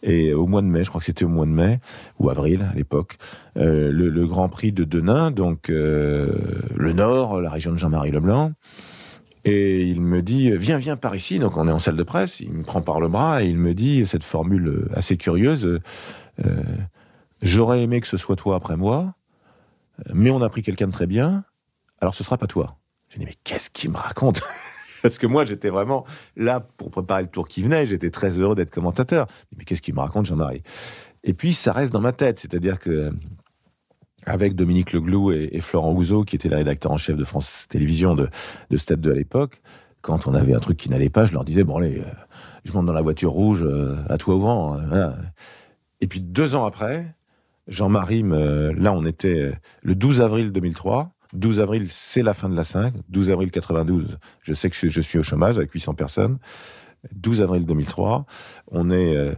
Speaker 1: Et au mois de mai, je crois que c'était au mois de mai ou avril à l'époque, euh, le, le, Grand Prix de Denain, donc euh, le Nord, la région de Jean-Marie Leblanc. Et il me dit, viens, viens par ici. Donc on est en salle de presse. Il me prend par le bras et il me dit cette formule assez curieuse. Euh, J'aurais aimé que ce soit toi après moi, mais on a pris quelqu'un de très bien, alors ce sera pas toi. J'ai dit, mais qu'est-ce qu'il me raconte Parce que moi, j'étais vraiment là pour préparer le tour qui venait, j'étais très heureux d'être commentateur. Mais qu'est-ce qu'il me raconte, Jean-Marie? Et puis, ça reste dans ma tête, c'est-à-dire que avec Dominique Leglou et, Florent Ouzo, qui étaient les rédacteurs en chef de France Télévisions de, de Step 2 à l'époque, quand on avait un truc qui n'allait pas, je leur disais, bon allez, euh, je monte dans la voiture rouge, euh, à toi au vent. Hein, et puis deux ans après, Jean-Marie, là on était euh, le 12 avril 2003. 12 avril, c'est la fin de la 5. 12 avril 92, je sais que je suis au chômage avec 800 personnes. 12 avril 2003, on est euh,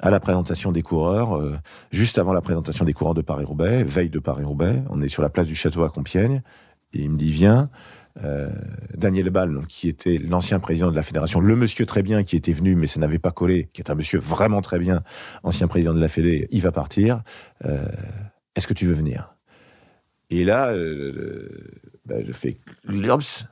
Speaker 1: à la présentation des coureurs, euh, juste avant la présentation des coureurs de Paris-Roubaix, veille de Paris-Roubaix. On est sur la place du Château à Compiègne. Et il me dit, viens, euh, Daniel Ball, qui était l'ancien président de la fédération, le monsieur très bien qui était venu, mais ça n'avait pas collé, qui est un monsieur vraiment très bien, ancien président de la Fédé, il va partir. Euh, est-ce que tu veux venir? Et là, euh, bah, je fais l'URBS,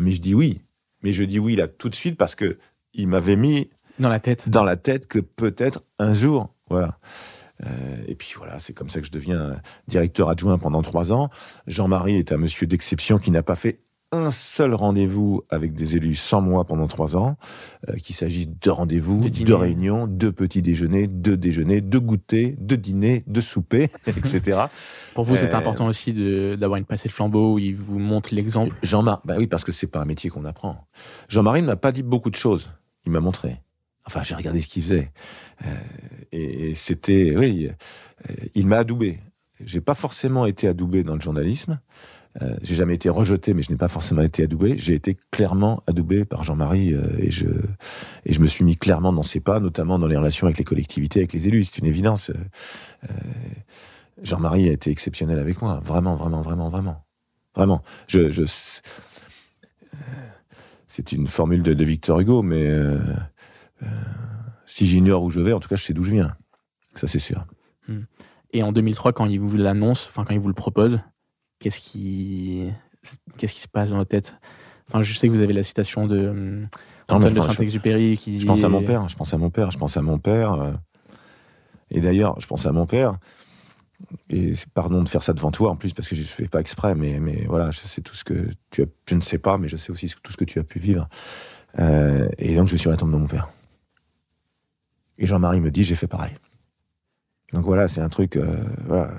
Speaker 1: mais je dis oui. Mais je dis oui là tout de suite parce que il m'avait mis
Speaker 2: dans la tête,
Speaker 1: dans la tête que peut-être un jour, voilà. Euh, et puis voilà, c'est comme ça que je deviens directeur adjoint pendant trois ans. Jean-Marie est un monsieur d'exception qui n'a pas fait un seul rendez-vous avec des élus sans moi pendant trois ans, euh, qu'il s'agisse de rendez-vous, de, réunions, de petits déjeuners, de déjeuners, de goûters, de dîners, de soupers, etc.
Speaker 2: Pour vous, c'est euh, important aussi d'avoir une passée de flambeau où il vous montre l'exemple.
Speaker 1: Jean-Marie, bah oui, parce que c'est pas un métier qu'on apprend. Jean-Marie ne m'a pas dit beaucoup de choses. Il m'a montré. Enfin, j'ai regardé ce qu'il faisait. Euh, et, et c'était, oui, il m'a adoubé. J'ai pas forcément été adoubé dans le journalisme. Euh, j'ai jamais été rejeté, mais je n'ai pas forcément été adoubé. J'ai été clairement adoubé par Jean-Marie euh, et je me suis mis clairement dans ses pas, notamment dans les relations avec les collectivités, avec les élus. C'est une évidence. Euh, Jean-Marie a été exceptionnel avec moi, vraiment, vraiment, vraiment, vraiment, vraiment. C'est une formule de, de, Victor Hugo, mais si j'ignore où je vais, en tout cas, je sais d'où je viens. Ça, c'est sûr.
Speaker 2: Hmm. Et en 2003, quand il vous l'annonce, enfin quand il vous le propose, qu'est-ce qui, qu'est-ce qui se passe dans la tête? Enfin, je sais que vous avez la citation de Antoine de Saint-Exupéry qui.
Speaker 1: Je pense à mon père. Je pense à mon père. Je pense à mon père. Euh, et d'ailleurs, je pense à mon père. Et pardon de faire ça devant toi en plus parce que je ne fais pas exprès, mais mais voilà, je sais tout ce que tu as. Je ne sais pas, mais je sais aussi tout ce que tu as pu vivre. Euh, et donc, je suis sur la tombe de mon père. Et Jean-Marie me dit, j'ai fait pareil. Donc voilà, c'est un truc. Euh, voilà,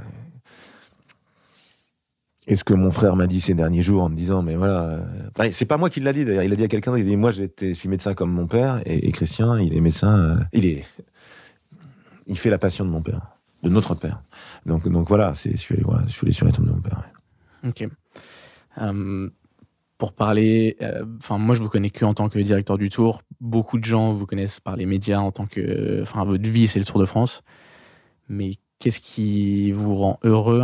Speaker 1: et ce que mon frère m'a dit ces derniers jours en me disant, mais voilà, euh, c'est pas moi qui l'a dit d'ailleurs, il a dit à quelqu'un, il a dit, moi j'étais, je suis médecin comme mon père, et, Christian, il est médecin, euh, il est, il fait la passion de mon père, de notre père. Donc, donc voilà, c'est, je suis allé, voilà, je suis allé sur la tombe de mon père.
Speaker 2: Ok. Euh, pour parler. Enfin, moi, je vous connais que en tant que directeur du Tour. Beaucoup de gens vous connaissent par les médias en tant que. Enfin, votre vie, c'est le Tour de France. Mais qu'est-ce qui vous rend heureux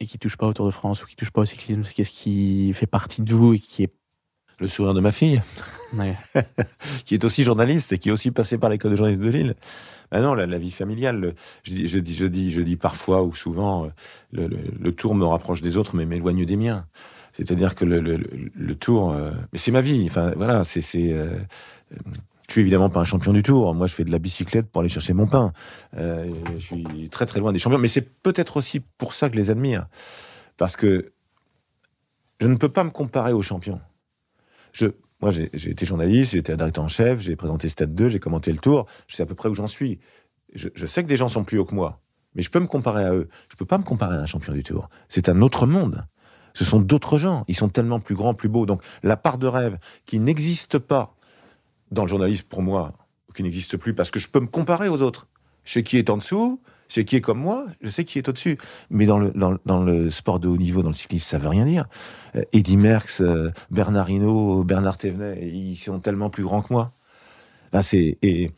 Speaker 2: et qui touche pas au Tour de France ou qui touche pas au cyclisme Qu'est-ce qui fait partie de vous et qui est.
Speaker 1: Le sourire de ma fille,
Speaker 2: Ouais.
Speaker 1: qui est aussi journaliste et qui est aussi passé par l'école de journalisme de Lille. Ben non, la, la vie familiale. le- je, dis, je dis, je dis, je dis parfois ou souvent, euh, le, le, le tour me rapproche des autres, mais m'éloigne des miens. C'est-à-dire que le, tour, euh, mais c'est ma vie. Enfin, voilà, c'est, c'est. euh, je suis évidemment pas un champion du tour. Moi, je fais de la bicyclette pour aller chercher mon pain. Euh, je suis très très loin des champions, mais c'est peut-être aussi pour ça que je les admire, parce que je ne peux pas me comparer aux champions. Je, moi, j'ai été journaliste, j'ai été directeur en chef, j'ai présenté Stade 2, j'ai commenté le tour, je sais à peu près où j'en suis. Je, je sais que des gens sont plus hauts que moi, mais je peux me comparer à eux. Je peux pas me comparer à un champion du tour. C'est un autre monde. Ce sont d'autres gens. Ils sont tellement plus grands, plus beaux. Donc, la part de rêve qui n'existe pas dans le journalisme pour moi, qui n'existe plus parce que je peux me comparer aux autres. Je sais qui est en dessous, je sais qui est comme moi, je sais qui est au-dessus. Mais dans le, dans, le- sport de haut niveau, dans le cyclisme, ça veut rien dire. Euh, Eddy Merckx, euh, Bernard Hinault, Bernard Thévenet, ils sont tellement plus grands que moi. Et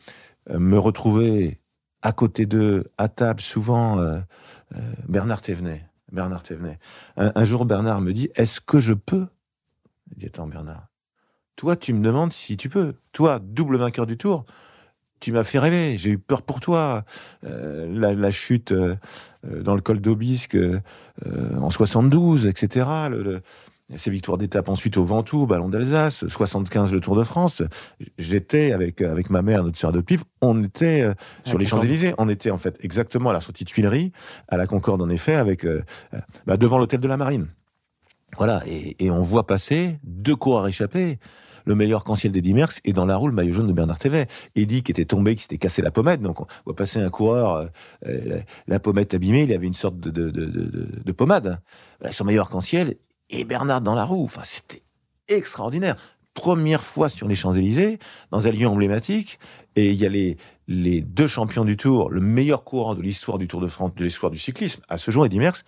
Speaker 1: euh, me retrouver à côté d'eux, à table, souvent euh, Bernard Thévenet. Bernard Thévenet. Un, un jour, Bernard me dit Est-ce que je peux? Je dis Attends, Bernard. Toi, tu me demandes si tu peux. Toi, double vainqueur du Tour, tu m'as fait rêver. J'ai eu peur pour toi. Euh, la, la chute euh, euh, dans le col d'Aubisque euh, en 72, etc. Le, le- ces victoires d'étape ensuite au Ventoux, Ballon d'Alsace, 75 le Tour de France. J'étais avec avec ma mère, notre sœur de pif, on était euh, sur les. Champs-Élysées. On était en fait exactement à la sortie de Tuileries, à la Concorde en effet, avec euh, bah, devant l'hôtel de la Marine. Voilà, et, et on voit passer deux coureurs échappés. Le meilleur canciel d'Eddy Merckx et dans la roue le maillot jaune de Bernard Thévet. Eddy qui était tombé, qui s'était cassé la pommette, donc on voit passer un coureur, euh, euh, la, la pommette abîmée, il avait une sorte de, de, de, de, de- de pommade. Son meilleur canciel et Bernard dans la roue. Enfin, c'était extraordinaire. Première fois sur les Champs-Élysées, dans un lieu emblématique, et il y a les, deux champions du Tour, le meilleur coureur de l'histoire du Tour de France, de l'histoire du cyclisme, à ce jour, Eddy Merckx,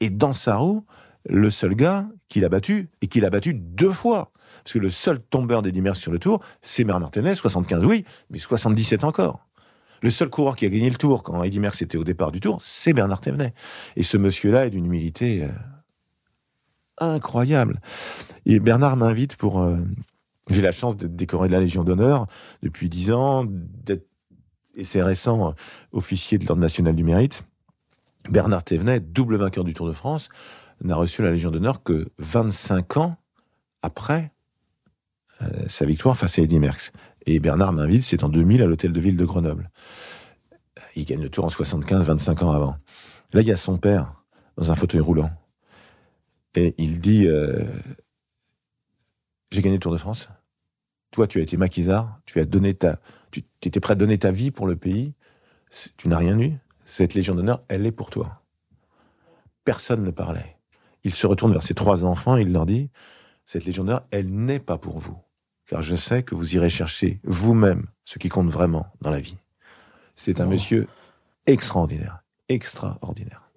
Speaker 1: et dans sa roue, le seul gars qu'il a battu, et qu'il a battu deux fois. Parce que le seul tombeur d'Eddy Merckx sur le Tour, c'est Bernard Thévenet, 75 oui, mais 77 encore. Le seul coureur qui a gagné le Tour quand Eddy Merckx était au départ du Tour, c'est Bernard Thévenet. Et ce monsieur-là est d'une humilité euh, incroyable. Et Bernard m'invite pour... euh, j'ai la chance d'être décoré de la Légion d'honneur depuis dix ans, d'être, et c'est récent, euh, officier de l'Ordre national du mérite. Bernard Thévenet, double vainqueur du Tour de France, n'a reçu la Légion d'honneur que 25 ans après sa victoire face à Eddy Merckx. Et Bernard m'invite, c'est en 2000 à l'hôtel de ville de Grenoble. Il gagne le Tour en 75, 25 ans avant. Là, il y a son père dans un fauteuil roulant. Et il dit euh, J'ai gagné le Tour de France. Toi, tu as été maquisard. Tu as donné ta, tu étais prêt à donner ta vie pour le pays. Tu n'as rien eu. Cette Légion d'honneur, elle est pour toi. Personne ne parlait. Il se retourne vers ses trois enfants et il leur dit Cette Légion d'honneur, elle n'est pas pour vous. Car je sais que vous irez chercher vous-même ce qui compte vraiment dans la vie. C'est un monsieur extraordinaire. Extraordinaire.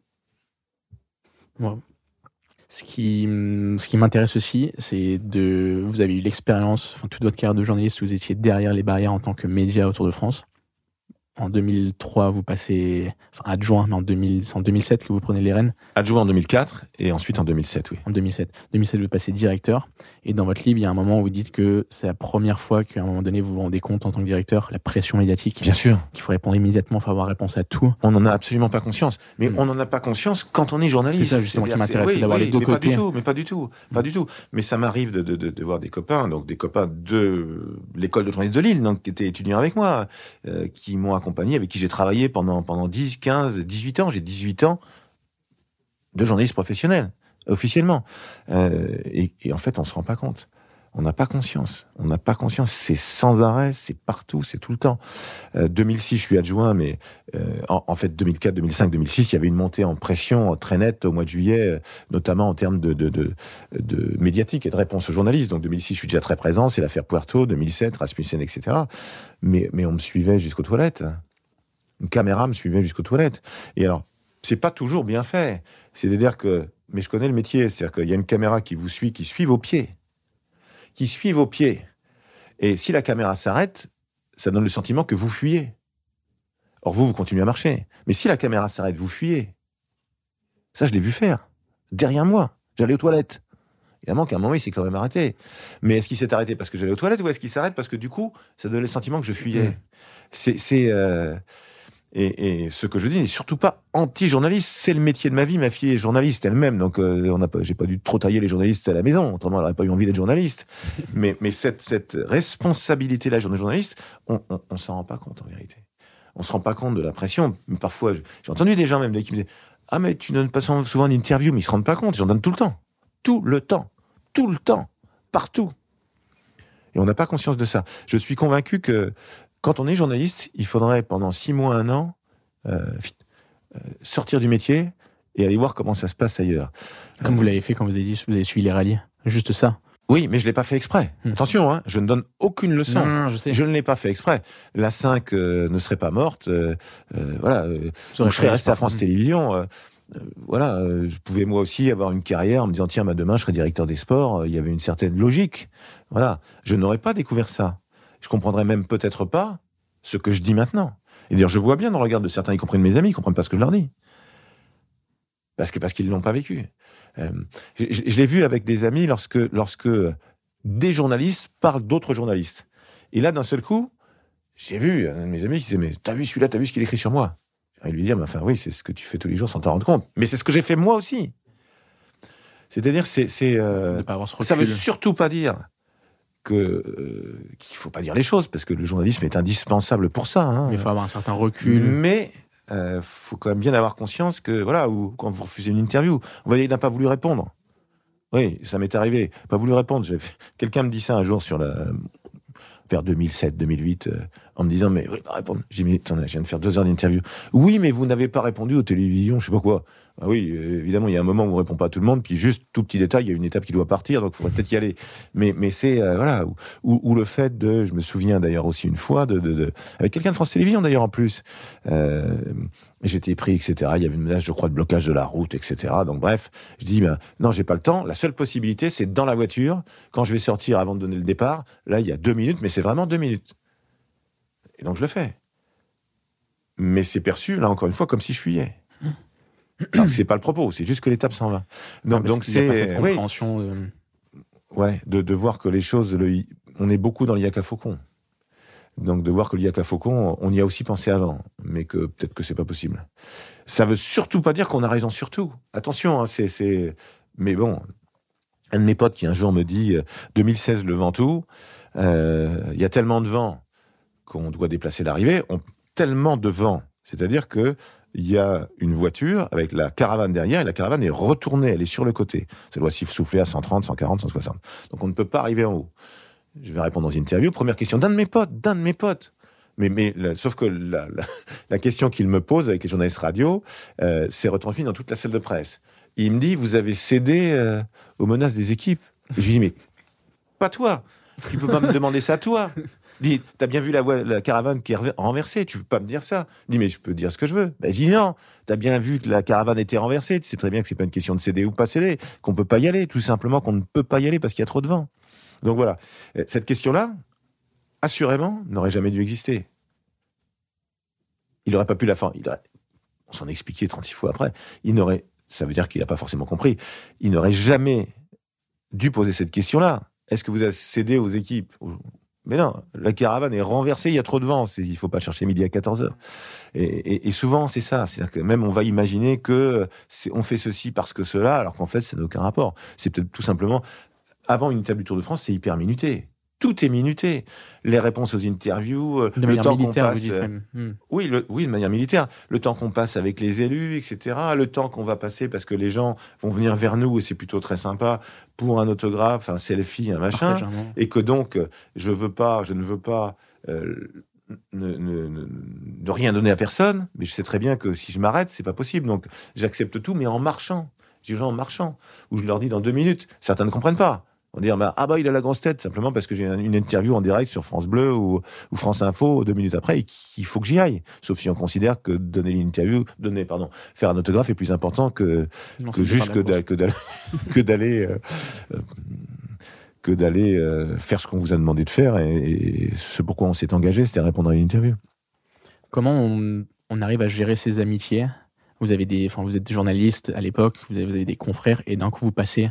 Speaker 2: Ce qui, hum, ce qui m'intéresse aussi, c'est de. Vous avez eu l'expérience, enfin, toute votre carrière de journaliste, vous étiez derrière les barrières en tant que média autour de France. En 2003, vous passez, enfin, adjoint, mais en 2000, c'est en 2007 que vous prenez les rênes.
Speaker 1: Adjoint en 2004 et ensuite en 2007, oui.
Speaker 2: En 2007. 2007, vous passez directeur. Et dans votre livre, il y a un moment où vous dites que c'est la première fois qu'à un moment donné, vous vous rendez compte en tant que directeur, la pression médiatique,
Speaker 1: Bien sûr.
Speaker 2: qu'il faut répondre immédiatement, il faut avoir réponse à tout.
Speaker 1: On n'en a absolument pas conscience. Mais
Speaker 2: Mm.
Speaker 1: on n'en a pas conscience quand on est journaliste.
Speaker 2: C'est ça, justement, qui m'intéressait
Speaker 1: c'est-
Speaker 2: d'avoir les deux
Speaker 1: mais
Speaker 2: côtés.
Speaker 1: Pas du tout, mais pas du tout, pas du tout. Mais ça m'arrive de, de, de, de voir des copains, donc des copains de l'école de journalisme de Lille, donc qui étaient étudiants avec moi, euh, qui m'ont accompagné, avec qui j'ai travaillé pendant pendant 10, 15, 18 ans. J'ai 18 ans de journaliste professionnel, officiellement. Euh, et, et en fait, on se rend pas compte. On n'a pas conscience. On n'a pas conscience. C'est sans arrêt, c'est partout, c'est tout le temps. Euh, 2006, je suis adjoint, mais euh, en, en fait 2004, 2005, 2006, il y avait une montée en pression très nette au mois de juillet, euh, notamment en termes de, de, de, de médiatique et de réponse aux journalistes. Donc 2006, je suis déjà très présent, c'est l'affaire Puerto, 2007, Rasmussen, etc. Mais, mais on me suivait jusqu'aux toilettes. Une caméra me suivait jusqu'aux toilettes. Et alors, c'est pas toujours bien fait. C'est-à-dire que, mais je connais le métier, c'est-à-dire qu'il y a une caméra qui vous suit, qui suit vos pieds. Qui suit vos pieds. Et si la caméra s'arrête, ça donne le sentiment que vous fuyez. Or, vous, vous continuez à marcher. Mais si la caméra s'arrête, vous fuyez. Ça, je l'ai vu faire. Derrière moi. J'allais aux toilettes. Évidemment qu'à un moment, il s'est quand même arrêté. Mais est-ce qu'il s'est arrêté parce que j'allais aux toilettes ou est-ce qu'il s'arrête parce que du coup, ça donne le sentiment que je fuyais? Mmh. C'est, c'est euh, et, et, ce que je dis n'est surtout pas anti-journaliste. C'est le métier de ma vie. Ma fille est journaliste elle-même, donc euh, on n'a pas, j'ai pas dû trop tailler les journalistes à la maison. Autrement, elle n'aurait pas eu envie d'être journaliste. mais, mais cette, cette responsabilité-là, journaliste, on, on, on s'en rend pas compte en vérité. On se rend pas compte de la pression. Parfois, j'ai entendu des gens même qui me disaient ah mais tu donnes pas souvent d'interviews, mais ils se rendent pas compte. J'en donne tout le temps, tout le temps, tout le temps, partout. Et on n'a pas conscience de ça. Je suis convaincu que quand on est journaliste, il faudrait pendant six mois, un an, euh, euh, sortir du métier et aller voir comment ça se passe ailleurs.
Speaker 2: Comme vous l'avez fait quand vous avez dit vous avez suivi les rallyes. Juste ça.
Speaker 1: Oui, mais je l'ai pas fait exprès. Hmm. Attention, hein, je ne donne aucune leçon.
Speaker 2: Non, je, sais.
Speaker 1: je, ne l'ai pas fait exprès. La 5 euh, ne serait pas morte. Euh, euh, voilà, je serais resté à France Télévisions. voilà, je pouvais moi aussi avoir une carrière en me disant tiens, bah, demain je serai directeur des sports. Il y avait une certaine logique. Voilà, je n'aurais pas découvert ça je comprendrais même peut-être pas ce que je dis maintenant. Et dire, je vois bien dans le regard de certains, y compris de mes amis, ils comprennent pas ce que je leur dis. Parce que parce qu'ils l'ont pas vécu. Euh, je, je l'ai vu avec des amis lorsque lorsque des journalistes parlent d'autres journalistes. Et là, d'un seul coup, j'ai vu un de mes amis qui disait, mais t'as vu celui-là, t'as vu ce qu'il écrit sur moi? Et lui dire, mais enfin oui, c'est ce que tu fais tous les jours sans t'en rendre compte. Mais c'est ce que j'ai fait moi aussi. C'est-à-dire, c'est, c'est, euh, ça veut surtout pas dire que euh, qu'il faut pas dire les choses parce que le journalisme est indispensable pour ça. Hein.
Speaker 2: il faut avoir un certain recul.
Speaker 1: Mais euh, faut quand même bien avoir conscience que voilà, ou quand vous refusez une interview, vous voyez, il n'a pas voulu répondre. Oui, ça m'est arrivé, pas voulu répondre. Quelqu'un me dit ça un jour sur la vers 2007, 2008, euh, en me disant mais oui, pas répondre. J'ai dit mais je viens de faire deux heures d'interview. Oui, mais vous n'avez pas répondu aux télévisions, je sais pas quoi. Ah oui, euh, évidemment, il y a un moment où on répond pas à tout le monde, puis juste tout petit détail, il y a une étape qui doit partir, donc il faudrait peut-être y aller. Mais mais c'est euh, voilà, ou, le fait de, je me souviens d'ailleurs aussi une fois de, de, de avec quelqu'un de France Télévisions d'ailleurs en plus. Euh, J'étais pris, etc. Il y avait une menace, je crois, de blocage de la route, etc. Donc bref, je dis, ben, non, j'ai pas le temps. La seule possibilité, c'est dans la voiture, quand je vais sortir avant de donner le départ. Là, il y a deux minutes, mais c'est vraiment deux minutes. Et donc je le fais. Mais c'est perçu, là encore une fois, comme si je fuyais. c'est pas le propos, c'est juste que l'étape s'en va. Donc, donc c'est
Speaker 2: compréhension. De...
Speaker 1: Ouais, de, de voir que les choses, le, on est beaucoup dans l'IACA Faucon. Donc de voir que l'IACA Faucon, on y a aussi pensé avant, mais que peut-être que c'est pas possible. Ça veut surtout pas dire qu'on a raison sur tout. Attention, hein, c'est, c'est, mais bon, un de mes potes qui un jour me dit 2016 euh, le Ventoux, euh, il y a tellement de vent qu'on doit déplacer l'arrivée, on, tellement de vent, c'est-à-dire que il y a une voiture avec la caravane derrière et la caravane est retournée, elle est sur le côté. Ça doit souffler à 130, 140, 160. Donc on ne peut pas arriver en haut. Je vais répondre dans une interview. Première question d'un de mes potes, d'un de mes potes. Mais, mais sauf que la, question qu'il me pose avec les journalistes radio, euh, c'est retransmis dans toute la salle de presse. Il me dit, vous avez cédé euh, aux menaces des équipes. Je lui dis, mais pas toi. Tu peux pas me demander ça toi. Dis, t'as bien vu la, caravane qui est renversée, tu peux pas me dire ça. dis, mais je peux dire ce que je veux. Ben, dis non, t'as bien vu que la caravane était renversée, tu sais très bien que c'est pas une question de céder ou pas céder, qu'on peut pas y aller, tout simplement qu'on ne peut pas y aller parce qu'il y a trop de vent. Donc voilà, euh, cette question-là, assurément, n'aurait jamais dû exister. Il n'aurait pas pu la fin. On s'en expliquait 36 fois après. Il n'aurait, ça veut dire qu'il n'a pas forcément compris. Il n'aurait jamais dû poser cette question-là. Est-ce que vous avez cédé aux équipes mais non, la caravane est renversée, il y a trop de vent, il faut pas chercher midi à 14 heures. Et, souvent, c'est ça. C'est-à-dire que même on va imaginer que on fait ceci parce que cela, alors qu'en fait, ça n'a aucun rapport. C'est peut-être tout simplement avant une table du Tour de France, c'est hyper minuté. Tout est minuté. Les réponses aux interviews,
Speaker 2: euh, de le temps qu'on passe. Euh,
Speaker 1: hmm. Oui, le, oui, de manière militaire. Le temps qu'on passe avec les élus, etc. Le temps qu'on va passer parce que les gens vont venir vers nous et c'est plutôt très sympa pour un autographe, un selfie, un machin. Et que donc, je veux pas, je ne veux pas. Euh, ne, ne, ne, rien donner à personne, mais je sais très bien que si je m'arrête, c'est pas possible. Donc j'accepte tout, mais en marchant. Je dis gens en marchant, ou je leur dis dans deux minutes. Certains ne comprennent pas. On dit bah, ah bah il a la grosse tête simplement parce que j'ai une interview en direct sur France Bleu ou, ou France Info deux minutes après et qu'il faut que j'y aille. Sauf si on considère que donner une interview, donner pardon, faire un autographe est plus important que que juste que d'aller que d'aller euh, que d'aller euh, faire ce qu'on vous a demandé de faire. Et, et ce pourquoi on s'est engagé, c'était répondre à une interview.
Speaker 2: Comment on, on arrive à gérer ses amitiés? Vous avez des, enfin, vous êtes journaliste à l'époque, vous avez, vous avez des confrères, et d'un coup vous passez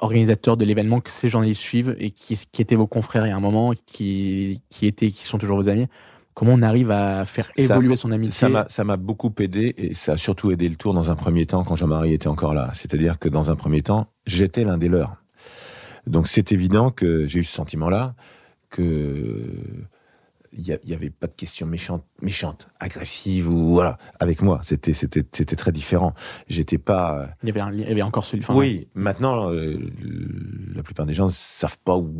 Speaker 2: organisateur de l'événement que ces journalistes suivent et qui, qui étaient vos confrères il y a un moment, qui, qui étaient, qui sont toujours vos amis. Comment on arrive à faire évoluer son amitié
Speaker 1: Ça m'a, ça m'a beaucoup aidé et ça a surtout aidé le tour dans un premier temps quand Jean-Marie était encore là. C'est-à-dire que dans un premier temps, j'étais l'un des leurs. Donc c'est évident que j'ai eu ce sentiment-là, que il y, avait pas de questions méchantes, méchantes, agressives ou voilà avec moi. C'était c'était c'était très différent. J'étais pas.
Speaker 2: Euh, il y avait il y avait encore celui.
Speaker 1: oui, maintenant euh, la plupart des gens savent pas où,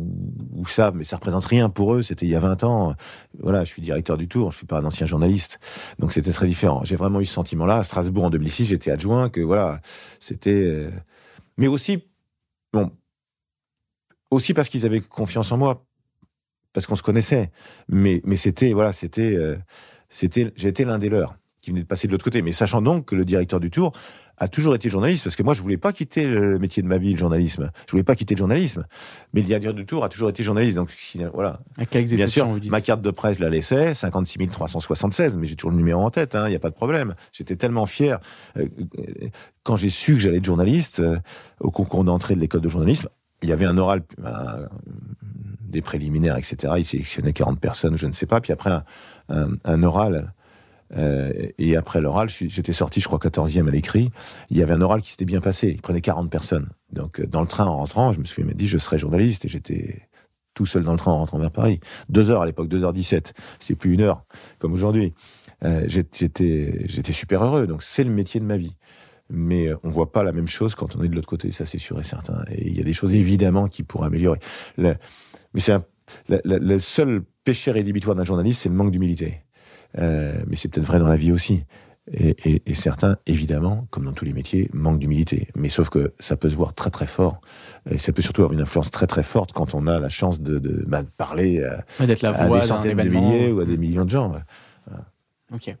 Speaker 1: où ça, mais ça représente rien pour eux. C'était il y a 20 ans. Voilà, je suis directeur du Tour, je suis pas un ancien journaliste, donc c'était très différent. J'ai vraiment eu ce sentiment-là à Strasbourg en 2006. J'étais adjoint, que voilà, c'était. Euh, mais aussi, bon, aussi parce qu'ils avaient confiance en moi parce qu'on se connaissait. Mais, mais c'était, voilà, c'était, euh, c'était, j'étais l'un des leurs qui venait de passer de l'autre côté. Mais sachant donc que le directeur du Tour a toujours été journaliste, parce que moi, je voulais pas quitter le métier de ma vie, le journalisme. Je voulais pas quitter le journalisme. Mais le directeur du Tour a toujours été journaliste. Donc, voilà.
Speaker 2: Bien sûr,
Speaker 1: ma carte de presse, je la laissais, 56 376, mais j'ai toujours le numéro en tête, il hein, n'y a pas de problème. J'étais tellement fier. Euh, quand j'ai su que j'allais être journaliste, euh, au concours d'entrée de l'école de journalisme, il y avait un oral, des préliminaires, etc. Il sélectionnait 40 personnes, je ne sais pas. Puis après, un, oral. Euh, et après l'oral, j'étais sorti, je crois, 14e à l'écrit. Il y avait un oral qui s'était bien passé. Il prenait 40 personnes. Donc, euh, dans le train, en rentrant, je me suis dit, je serai journaliste. Et j'étais tout seul dans le train en rentrant vers Paris. Deux heures à l'époque, 2h17. C'était plus une heure, comme aujourd'hui. Euh, j'étais, super heureux. Donc, c'est le métier de ma vie mais on voit pas la même chose quand on est de l'autre côté, ça c'est sûr et certain. Et il y a des choses évidemment qui pourraient améliorer. Mais c'est le seul péché rédhibitoire d'un journaliste, c'est le manque d'humilité. Euh, mais c'est peut-être vrai dans la vie aussi. Et, et, et, certains, évidemment, comme dans tous les métiers, manquent d'humilité. Mais sauf que ça peut se voir très très fort. Et ça peut surtout avoir une influence très très forte quand on a la chance de, de, bah, de parler à,
Speaker 2: la
Speaker 1: à des centaines de milliers ou à des millions de gens.
Speaker 2: Ok.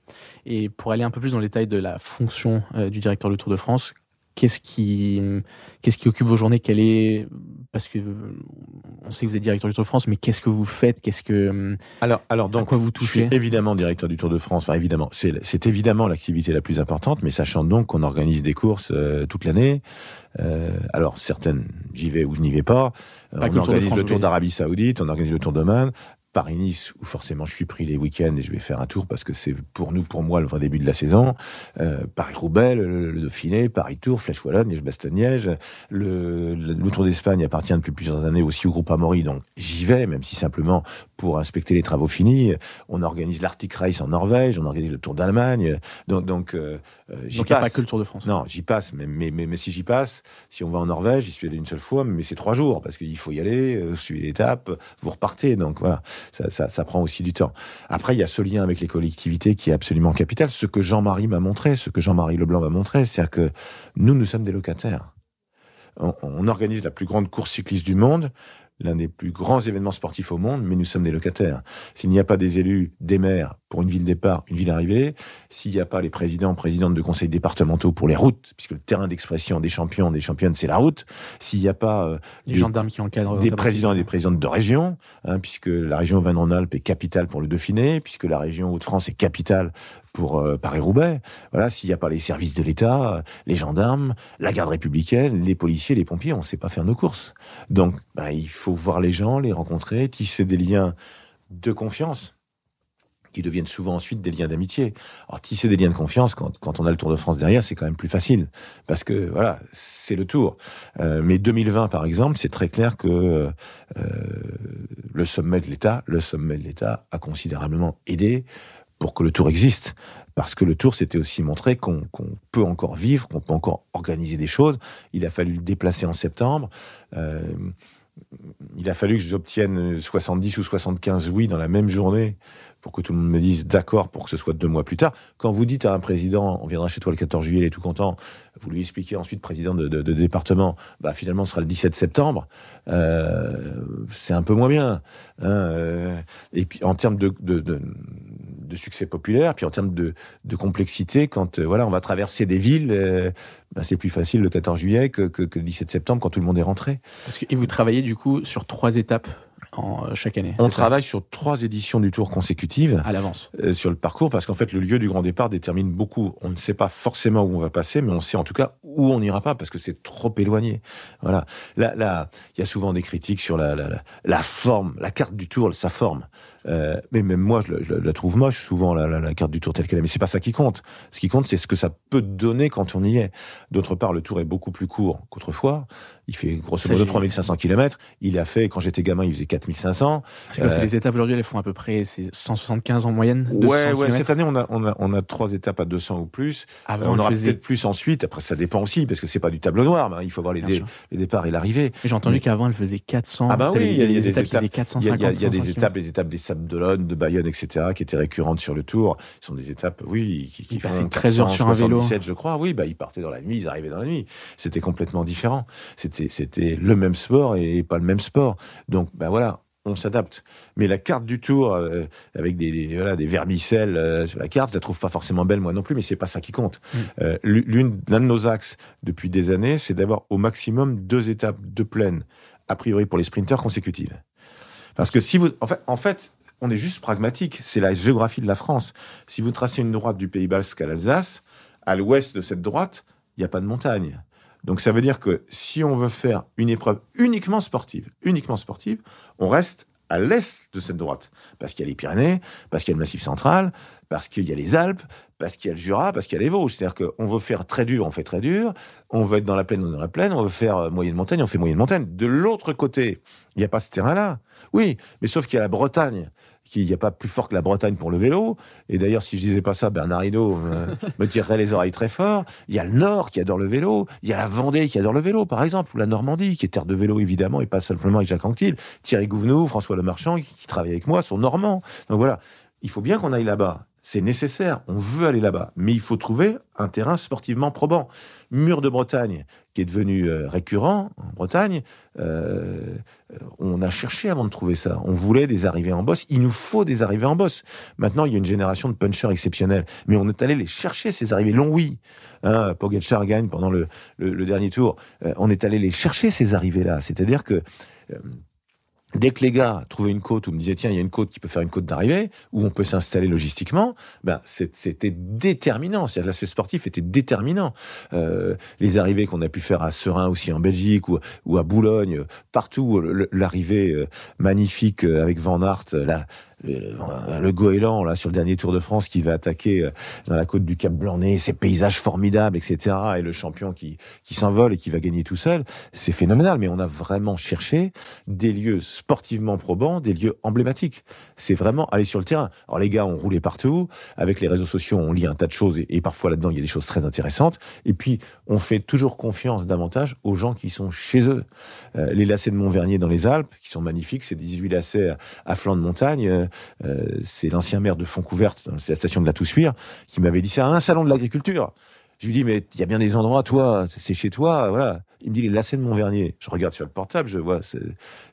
Speaker 2: Et pour aller un peu plus dans les détails de la fonction euh, du directeur du Tour de France, qu'est-ce qui, qu'est-ce qui occupe vos journées? Quelle est parce que on sait que vous êtes directeur du Tour de France, mais qu'est-ce que vous faites? Qu'est-ce que
Speaker 1: alors alors donc
Speaker 2: quoi vous touchez?
Speaker 1: Évidemment directeur du Tour de France. Enfin évidemment, c'est c'est évidemment l'activité la plus importante, mais sachant donc qu'on organise des courses euh, toute l'année. Euh, alors certaines j'y vais ou je n'y vais pas. on organise le Tour d'Arabie Saoudite, on organise le Tour d'Oman. Paris-Nice, où forcément je suis pris les week-ends et je vais faire un tour parce que c'est pour nous, pour moi, le vrai début de la saison. Euh, Paris-Roubaix, le, Dauphiné, Paris-Tour, Flèche-Wallonne, Liège-Bastogne-Liège. Le, le, Tour d'Espagne appartient depuis plusieurs années aussi au groupe Amaury, donc j'y vais, même si simplement pour inspecter les travaux finis. On organise l'Arctic Race en Norvège, on organise le Tour d'Allemagne. Donc, donc, euh,
Speaker 2: euh j'y passe. pas que le Tour de France.
Speaker 1: Non, j'y passe, mais, mais, mais, mais, si j'y passe, si on va en Norvège, j'y suis allé une seule fois, mais c'est trois jours parce qu'il faut y aller, euh, suivre l'étape, vous repartez. Donc voilà ça, prend aussi du temps. Après, il y a ce lien avec les collectivités qui est absolument capital. Ce que Jean-Marie m'a montré, ce que Jean-Marie Leblanc m'a montré, c'est que nous, nous sommes des locataires. On organise la plus grande course cycliste du monde l'un des plus grands événements sportifs au monde, mais nous sommes des locataires. S'il n'y a pas des élus, des maires pour une ville départ, une ville arrivée, s'il n'y a pas les présidents, présidentes de conseils départementaux pour les routes, puisque le terrain d'expression des champions, des championnes, c'est la route, s'il n'y a pas
Speaker 2: euh, les des, gendarmes qui encadrent
Speaker 1: des présidents et des présidentes de région, hein, puisque la région Auvergne-Rhône-Alpes est capitale pour le Dauphiné, puisque la région Hauts-de-France est capitale pour euh, Paris-Roubaix. Voilà, s'il n'y a pas les services de l'État, les gendarmes, la garde républicaine, les policiers, les pompiers, on ne sait pas faire nos courses. Donc, bah, il faut voir les gens, les rencontrer, tisser des liens de confiance qui deviennent souvent ensuite des liens d'amitié. Alors tisser des liens de confiance quand, quand on a le Tour de France derrière, c'est quand même plus facile parce que voilà, c'est le Tour. Euh, mais 2020 par exemple, c'est très clair que euh, le sommet de l'État, le sommet de l'État a considérablement aidé pour que le tour existe. Parce que le tour, c'était aussi montrer qu'on peut encore vivre, qu'on peut encore organiser des choses. Il a fallu le déplacer en septembre. Euh, il a fallu que j'obtienne 70 ou 75 oui dans la même journée pour que tout le monde me dise d'accord pour que ce soit deux mois plus tard. Quand vous dites à un président, on viendra chez toi le 14 juillet, il est tout content, vous lui expliquez ensuite, président de, département, bah finalement ce sera le 17 septembre, euh, c'est un peu moins bien. Hein, euh, et puis en termes de de succès populaire, puis en termes de, de complexité, quand voilà, on va traverser des villes, ben, c'est plus facile le 14 juillet que, que, que, le 17 septembre quand tout le monde est rentré.
Speaker 2: Parce que, et vous travaillez du coup sur trois étapes en, euh, chaque année.
Speaker 1: On travaille sur trois éditions du Tour consécutives.
Speaker 2: À l'avance.
Speaker 1: Euh, sur le parcours, parce qu'en fait, le lieu du grand départ détermine beaucoup. On ne sait pas forcément où on va passer, mais on sait en tout cas où on n'ira pas, parce que c'est trop éloigné. Voilà. Là, là, il y a souvent des critiques sur la, la, la, la forme, la carte du Tour, sa forme. Euh, mais même moi, je, je, la trouve moche souvent la, la, la carte du Tour telle qu'elle est. Mais c'est pas ça qui compte. Ce qui compte, c'est ce que ça peut donner quand on y est. D'autre part, le Tour est beaucoup plus court qu'autrefois. Il fait grosso modo 3500 km. Il a fait, quand j'étais gamin, il faisait 4500.
Speaker 2: C'est euh, les étapes aujourd'hui, elles font à peu près 175 en moyenne.
Speaker 1: Ouais, ouais. Cette année, on a, on a, on a trois étapes à 200 ou plus. Ah, bah, on, aura peut-être plus ensuite. Après, ça dépend aussi parce que c'est pas du tableau noir. Mais il faut voir les, dé, les départs et l'arrivée.
Speaker 2: J'ai entendu qu'avant, elle faisait 400.
Speaker 1: Ah bah oui, il y a, des étapes,
Speaker 2: qui 450.
Speaker 1: Il y a, il y a des étapes, les étapes des D'Olonne, de Bayonne, etc., qui étaient récurrentes sur le Tour. Ce sont des étapes, oui, qui, qui
Speaker 2: il font 13 heures sur un vélo.
Speaker 1: je crois. Oui, bah ils partaient dans la nuit, ils arrivaient dans la nuit. C'était complètement différent. C'était, c'était le même sport et pas le même sport. Donc, ben voilà, on s'adapte. Mais la carte du tour, euh, avec des, des, voilà, des vermicelles euh, sur la carte, je la trouve pas forcément belle moi non plus, mais c'est pas ça qui compte. Mm. Euh, l'une, l'un de nos axes depuis des années, c'est d'avoir au maximum deux étapes de plaine, a priori pour les sprinteurs consécutives. Parce que si vous, en fait, en fait, on est juste pragmatique. C'est la géographie de la France. Si vous tracez une droite du Pays Basque à l'Alsace, à l'ouest de cette droite, il n'y a pas de montagne. Donc ça veut dire que si on veut faire une épreuve uniquement sportive, uniquement sportive, on reste à l'est de cette droite. Parce qu'il y a les Pyrénées, parce qu'il y a le Massif central, parce qu'il y a les Alpes, parce qu'il y a le Jura, parce qu'il y a les Vosges. C'est-à-dire qu'on veut faire très dur, on fait très dur. On veut être dans la plaine, on est dans la plaine. On veut faire moyenne montagne, on fait moyenne montagne. De l'autre côté, il n'y a pas ce terrain-là. Oui, mais sauf qu'il y a la Bretagne qu'il n'y a pas plus fort que la Bretagne pour le vélo. Et d'ailleurs, si je disais pas ça, Bernard Hinault euh, me tirerait les oreilles très fort. Il y a le Nord qui adore le vélo. Il y a la Vendée qui adore le vélo, par exemple, ou la Normandie, qui est terre de vélo, évidemment, et pas simplement avec Jacques Anquetil. Thierry Gouvenou, François Lemarchand, qui, qui travaille avec moi, sont normands. Donc voilà. Il faut bien qu'on aille là-bas c'est nécessaire, on veut aller là-bas, mais il faut trouver un terrain sportivement probant. Mur de Bretagne, qui est devenu euh, récurrent en Bretagne, euh, on a cherché avant de trouver ça. On voulait des arrivées en bosse, il nous faut des arrivées en bosse. Maintenant, il y a une génération de punchers exceptionnels, mais on est allé les chercher, ces arrivées. Long, oui. Hein, Pogacar gagne pendant le, dernier tour. Euh, on est allé les chercher, ces arrivées-là. C'est-à-dire que... Euh, Dès que les gars trouvaient une côte ou me disaient tiens il y a une côte qui peut faire une côte d'arrivée où on peut s'installer logistiquement, ben c'était déterminant. C'est l'aspect sportif était déterminant. Euh, les arrivées qu'on a pu faire à Serein aussi en Belgique ou, à Boulogne, partout l'arrivée euh, magnifique euh, avec Van Aert, la, le, goéland là sur le dernier Tour de France qui va attaquer euh, dans la côte du Cap Blanc-Nez, ces paysages formidables, etc. Et le champion qui qui s'envole et qui va gagner tout seul, c'est phénoménal. Mais on a vraiment cherché des lieux sportivement probants, des lieux emblématiques. C'est vraiment aller sur le terrain. Alors les gars ont roulé partout. Avec les réseaux sociaux, on lit un tas de choses et, parfois là-dedans il y a des choses très intéressantes. Et puis on fait toujours confiance davantage aux gens qui sont chez eux. Euh, les lacets de Montvernier dans les Alpes, qui sont magnifiques, c'est 18 lacets à, à flanc de montagne. Euh, c'est l'ancien maire de Fontcouverte, la station de la Toussuire, qui m'avait dit ça un salon de l'agriculture. Je lui dis, mais il y a bien des endroits, toi, c'est chez toi, voilà. Il me dit, les lacets de Montvernier. Je regarde sur le portable, je vois,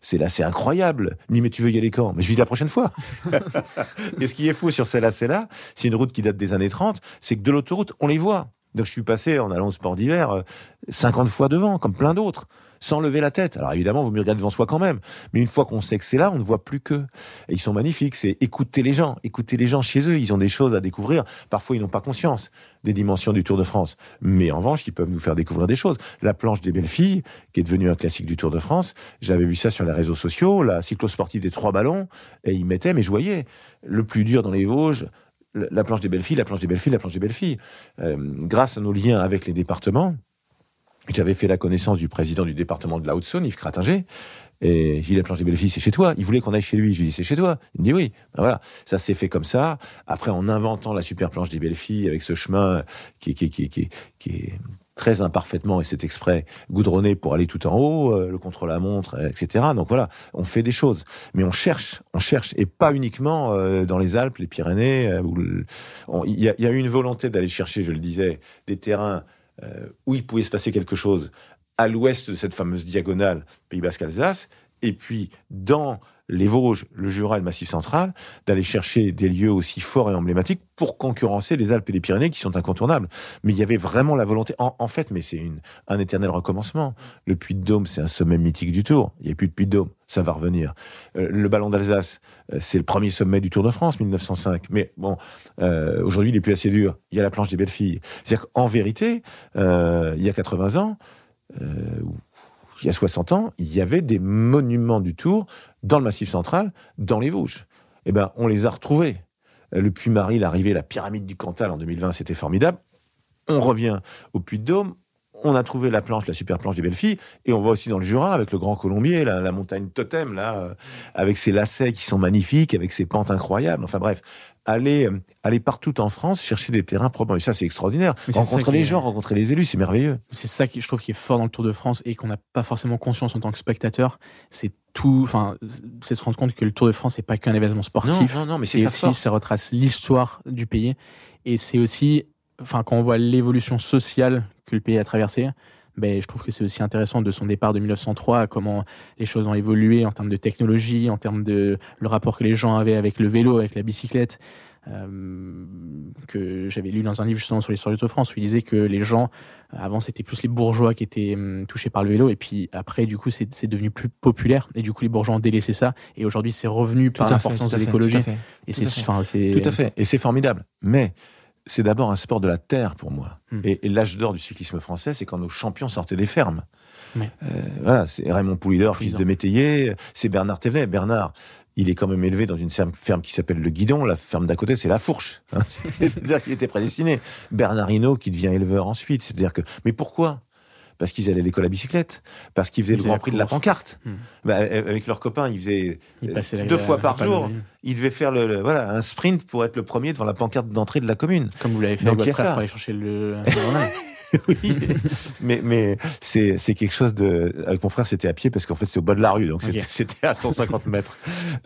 Speaker 1: c'est lacets incroyable. Il me dit, mais tu veux y aller quand? Mais je lui dis la prochaine fois. Et ce qui est fou sur ces lacets-là, c'est une route qui date des années 30, c'est que de l'autoroute, on les voit. Donc je suis passé en allant au sport d'hiver 50 euh, fois devant, comme plein d'autres sans lever la tête. Alors évidemment, vous mieux regarder devant soi quand même. Mais une fois qu'on sait que c'est là, on ne voit plus que. Et ils sont magnifiques. C'est écouter les gens, écouter les gens chez eux. Ils ont des choses à découvrir. Parfois, ils n'ont pas conscience des dimensions du Tour de France. Mais en revanche, ils peuvent nous faire découvrir des choses. La planche des belles filles, qui est devenue un classique du Tour de France. J'avais vu ça sur les réseaux sociaux. La cyclosportive des trois ballons. Et ils mettaient, mais je voyais, le plus dur dans les Vosges, la planche des belles filles, la planche des belles filles, la planche des belles filles. Euh, grâce à nos liens avec les départements, j'avais fait la connaissance du président du département de la Haute-Saône, Yves Cratinger, et il a planché belle fille, c'est chez toi. Il voulait qu'on aille chez lui. Je lui dis, c'est chez toi. Il me dit oui. Ben voilà. Ça s'est fait comme ça. Après, en inventant la super planche des belles filles avec ce chemin qui, qui, qui, qui, qui est très imparfaitement, et c'est exprès, goudronné pour aller tout en haut, euh, le contre-la-montre, etc. Donc voilà, on fait des choses. Mais on cherche, on cherche, et pas uniquement euh, dans les Alpes, les Pyrénées. Euh, il y, a, y a une volonté d'aller chercher, je le disais, des terrains euh, où il pouvait se passer quelque chose à l'ouest de cette fameuse diagonale Pays Basque-Alsace, et puis dans les Vosges, le Jura et le Massif central, d'aller chercher des lieux aussi forts et emblématiques pour concurrencer les Alpes et les Pyrénées qui sont incontournables. Mais il y avait vraiment la volonté, en, fait, mais c'est un éternel recommencement. Le Puy de Dôme, c'est un sommet mythique du Tour. Il n'y a plus de Puy de Dôme, ça va revenir. Euh, le Ballon d'Alsace, euh, c'est le premier sommet du Tour de France, 1905. Mais bon, euh, aujourd'hui, il est plus assez dur. Il y a la planche des belles filles. C'est-à-dire qu'en vérité, il y a 80 ans, il y a 60 ans, il y avait des monuments du Tour dans le Massif central, dans les Vosges. Eh ben, on les a retrouvés. Le Puy-Marie, l'arrivée, la pyramide du Cantal en 2020, c'était formidable. On revient au Puy-de-Dôme, on a trouvé la planche, la super planche des belles filles, et on va aussi dans le Jura avec le Grand Colombier, la, montagne totem, là, euh, avec ses lacets qui sont magnifiques, avec ses pentes incroyables. Enfin bref, aller, euh, aller partout en France chercher des terrains propres. Et ça, c'est extraordinaire. rencontrer les gens, rencontrer les élus, c'est merveilleux.
Speaker 2: C'est ça qui, je trouve, qui est fort dans le Tour de France et qu'on n'a pas forcément conscience en tant que spectateur. C'est tout, enfin, c'est se rendre compte que le Tour de France, c'est pas qu'un événement sportif.
Speaker 1: Non, non, non mais c'est
Speaker 2: aussi, ça retrace l'histoire du pays. Et c'est aussi, enfin, quand on voit l'évolution sociale que le pays a traversée, ben, je trouve que c'est aussi intéressant de son départ de 1903, comment les choses ont évolué en termes de technologie, en termes de le rapport que les gens avaient avec le vélo, avec la bicyclette. Euh, que j'avais lu dans un livre justement sur l'histoire de France où il disait que les gens avant c'était plus les bourgeois qui étaient hum, touchés par le vélo et puis après du coup c'est devenu plus populaire et du coup les bourgeois ont délaissé ça et aujourd'hui c'est revenu par l'importance de l'écologie.
Speaker 1: et c'est tout à fait et c'est formidable. Mais c'est d'abord un sport de la terre pour moi. Hmm. Et, l'âge d'or du cyclisme français, c'est quand nos champions sortaient des fermes. Euh, voilà, c'est Raymond Poulidor, fils de métayer, c'est Bernard Thévenet. Bernard, il est quand même élevé dans une ferme qui s'appelle le Guidon. La ferme d'à côté, c'est la Fourche. Hein. C'est-à-dire qu'il était prédestiné. Bernard Hinault qui devient éleveur ensuite. C'est-à-dire que, mais pourquoi? Parce qu'ils allaient à l'école à bicyclette, parce qu'ils faisaient le Grand Prix de la pancarte. Hmm. Bah, avec leurs copains, ils faisaient deux fois par jour. Ils devaient faire le, voilà un sprint pour être le premier devant la pancarte d'entrée de la commune.
Speaker 2: Comme vous l'avez fait avec votre frère pour aller chercher le.
Speaker 1: oui, mais mais c'est c'est quelque chose de avec mon frère c'était à pied parce qu'en fait c'est au bas de la rue donc c'était à 150 mètres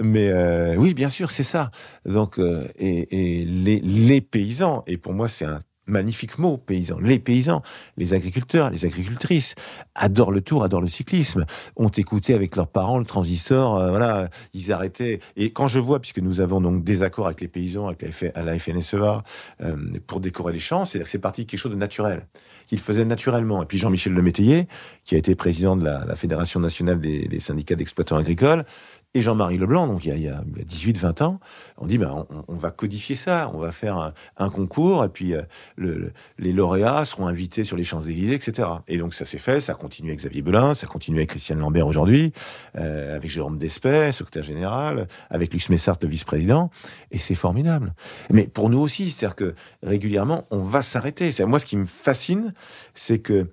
Speaker 1: mais euh, oui bien sûr c'est ça donc euh, et, et les les paysans et pour moi c'est un magnifique mot, paysans. Les paysans, les agriculteurs, les agricultrices adorent le tour, adorent le cyclisme, ont écouté avec leurs parents le transistor, euh, voilà, ils arrêtaient. Et quand je vois, puisque nous avons donc des accords avec les paysans, avec la, la FNSEA, euh, pour décorer les champs, c'est-à-dire que c'est parti de quelque chose de naturel, qu'ils faisaient naturellement. Et puis Jean-Michel Lemétayer, qui a été président de la, Fédération nationale des syndicats d'exploitants agricoles, et Jean-Marie Leblanc, donc il y a, 18-20 ans, on dit ben, on, va codifier ça, on va faire un, concours, et puis euh, le, les lauréats seront invités sur les Champs-Élysées, etc. Et donc ça s'est fait, ça a continué avec Xavier Belin, ça continue avec Christiane Lambert aujourd'hui, euh, avec Jérôme Despès, secrétaire général, avec Luc Messart, le vice-président, et c'est formidable. Mais pour nous aussi, c'est-à-dire que régulièrement, on va s'arrêter. Moi, ce qui me fascine, c'est que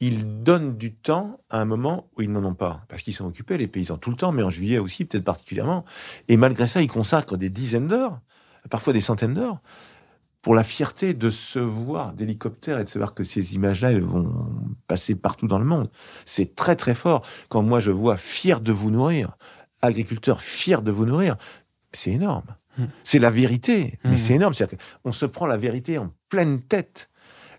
Speaker 1: ils donnent du temps à un moment où ils n'en ont pas. Parce qu'ils sont occupés, les paysans, tout le temps, mais en juillet aussi, peut-être particulièrement. Et malgré ça, ils consacrent des dizaines d'heures, parfois des centaines d'heures, pour la fierté de se voir d'hélicoptère et de savoir que ces images-là, elles vont passer partout dans le monde. C'est très très fort. Quand moi je vois fier de vous nourrir, agriculteur fier de vous nourrir, c'est énorme. Mmh. C'est la vérité, mais mmh. c'est énorme. On se prend la vérité en pleine tête.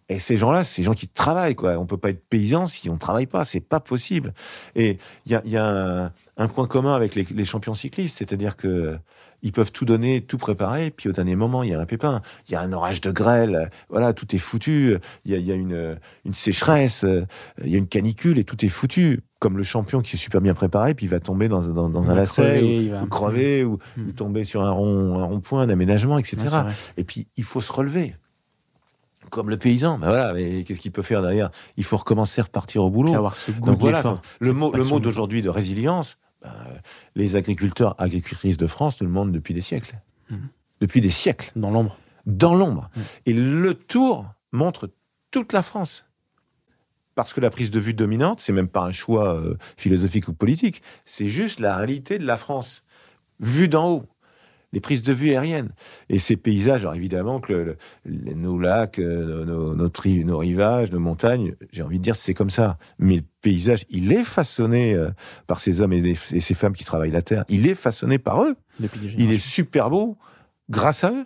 Speaker 1: Et ces gens-là, c'est des gens qui travaillent, quoi. On peut pas être paysan si on travaille pas. C'est pas possible. Et il y a, y a un, point commun avec les, les champions cyclistes, c'est-à-dire que ils peuvent tout donner, tout préparer, puis au dernier moment, il y a un pépin, il y a un orage de grêle, voilà, tout est foutu, il y a, il y a une, une sécheresse, il y a une canicule et tout est foutu. Comme le champion qui est super bien préparé, puis il va tomber dans, dans, dans un lacet, ou, crever, ou, hmm. tomber sur un rond, un rond-point d'aménagement, etc. et puis, il faut se relever comme le paysan. Ben voilà, mais qu'est-ce qu'il peut faire derrière? Il faut recommencer à repartir au boulot.
Speaker 2: Avoir ce goût voilà,
Speaker 1: le mot, le mot d'aujourd'hui de résilience, ben, les agriculteurs, agricultrices de France nous le demandent depuis des siècles. Mhm. Depuis des siècles.
Speaker 2: Dans l'ombre.
Speaker 1: Dans l'ombre. Mhm. Et le tour montre toute la France. Parce que la prise de vue dominante, c'est même pas un choix euh, philosophique ou politique, c'est juste la réalité de la France, vue d'en haut les prises de vue aériennes. Et ces paysages, alors évidemment que nos lacs, euh, nos, nos, rivages, nos montagnes, j'ai envie de dire c'est comme ça. Mais le paysage, il est façonné euh, par ces hommes et, ces femmes qui travaillent la terre. Il est façonné par eux. Il est super beau grâce à eux.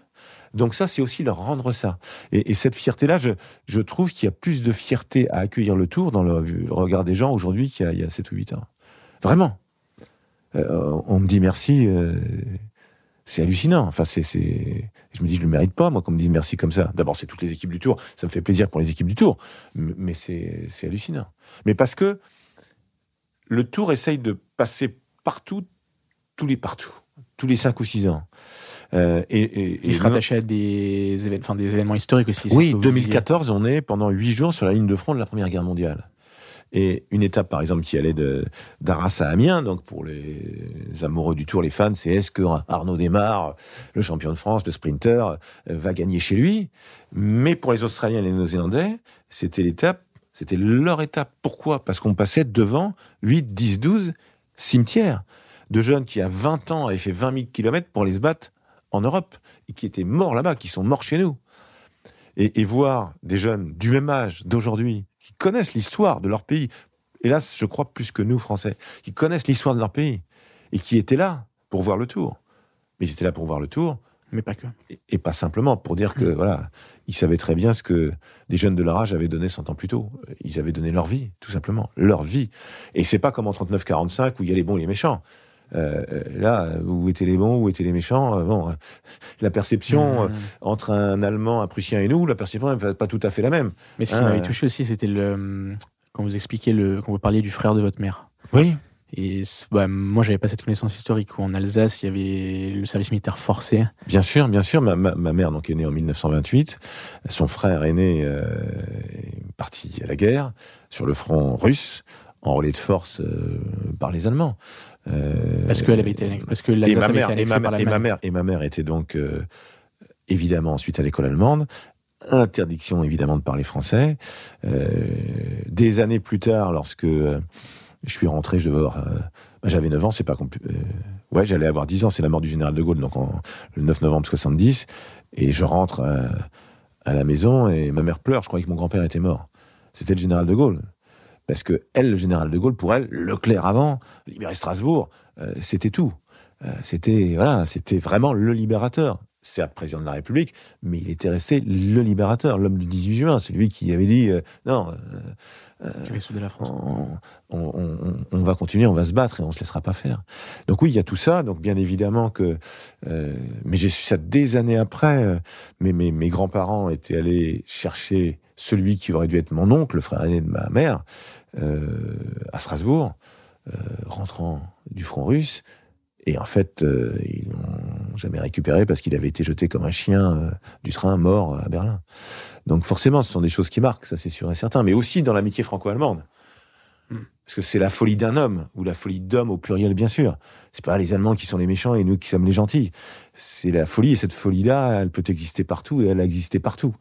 Speaker 1: Donc ça, c'est aussi leur rendre ça. Et, cette fierté-là, je, je trouve qu'il y a plus de fierté à accueillir le tour dans le, regard des gens aujourd'hui qu'il y, a 7 ou 8 ans. Vraiment. euh, on me dit merci. Euh, c'est hallucinant. Enfin, c'est, c'est, je me dis, je le mérite pas, moi, qu'on me dise merci comme ça. D'abord, c'est toutes les équipes du Tour. Ça me fait plaisir pour les équipes du Tour. Mais c'est, c'est hallucinant. Mais parce que le Tour essaye de passer partout, tous les partout, tous les cinq ou six ans.
Speaker 2: Euh, et, et, il se rattachait à des, événements, enfin, des événements historiques aussi.
Speaker 1: Oui, 2014, on est pendant huit jours sur la ligne de front de la Première Guerre mondiale. Et une étape, par exemple, qui allait d'Arras à Amiens, donc pour les amoureux du Tour, les fans, c'est est-ce que Arnaud Desmar, le champion de France, le sprinter, va gagner chez lui? Mais pour les Australiens et les Néo-Zélandais, c'était l'étape, c'était leur étape. Pourquoi? Parce qu'on passait devant 8, 10, 12 cimetières de jeunes qui, à 20 ans, avaient fait 20 000 kilomètres pour les battre en Europe et qui étaient morts là-bas, qui sont morts chez nous. Et voir des jeunes du même âge d'aujourd'hui qui connaissent l'histoire de leur pays, hélas, je crois plus que nous, Français, qui connaissent l'histoire de leur pays et qui étaient là pour voir le tour. Mais ils étaient là pour voir le tour.
Speaker 2: Mais pas que.
Speaker 1: Et, pas simplement pour dire que, mm. voilà, ils savaient très bien ce que des jeunes de leur âge avaient donné 100 ans plus tôt. Ils avaient donné leur vie, tout simplement. Leur vie. Et c'est pas comme en 39-45 où il y a les bons et les méchants. Euh, là, où étaient les bons, où étaient les méchants euh, Bon, la perception mmh. euh, entre un Allemand, un Prussien et nous, la perception n'est pas, tout à fait la même.
Speaker 2: Mais ce qui m'avait touché aussi, c'était le quand vous expliquiez le quand vous parliez du frère de votre mère.
Speaker 1: Oui.
Speaker 2: Et bah, moi, j'avais pas cette connaissance historique où en Alsace, il y avait le service militaire forcé.
Speaker 1: Bien sûr, bien sûr. Ma, ma, mère donc est née en 1928. Son frère euh, est parti à la guerre sur le front russe en relais de force par les Allemands.
Speaker 2: Euh, parce qu'elle avait été, parce que la et ma mère, et ma,
Speaker 1: et ma mère et ma mère était donc euh, évidemment ensuite à l'école allemande. Interdiction évidemment de parler français. Euh, des années plus tard, lorsque je suis rentré, je devais bah, j'avais 9 ans, c'est pas compliqué. ouais, j'allais avoir 10 ans, c'est la mort du général de Gaulle, donc en, le 9 novembre 70, et je rentre à la maison et ma mère pleure. Je croyais que mon grand-père était mort. C'était le général de Gaulle. Parce que elle, le général de Gaulle, pour elle, Leclerc avant, libérer Strasbourg, euh, c'était tout. Euh, c'était voilà, c'était vraiment le libérateur. Certes, président de la République, mais il était resté le libérateur, l'homme du 18 juin, celui qui avait dit euh, non.
Speaker 2: la France.
Speaker 1: On, va continuer, on va se battre et on se laissera pas faire. Donc oui, il y a tout ça. Donc bien évidemment que, mais j'ai su ça des années après. mais mes, mes grands-parents étaient allés chercher celui qui aurait dû être mon oncle, le frère aîné de ma mère, euh, à Strasbourg, euh, rentrant du front russe. Et en fait, euh, ils l'ont jamais récupéré parce qu'il avait été jeté comme un chien du train mort à Berlin. Donc forcément, ce sont des choses qui marquent, ça c'est sûr et certain, mais aussi dans l'amitié franco-allemande. Parce que c'est la folie d'un homme, ou la folie d'homme au pluriel, bien sûr. C'est pas les Allemands qui sont les méchants et nous qui sommes les gentils. C'est la folie, et cette folie-là, elle peut exister partout, et elle a existé partout.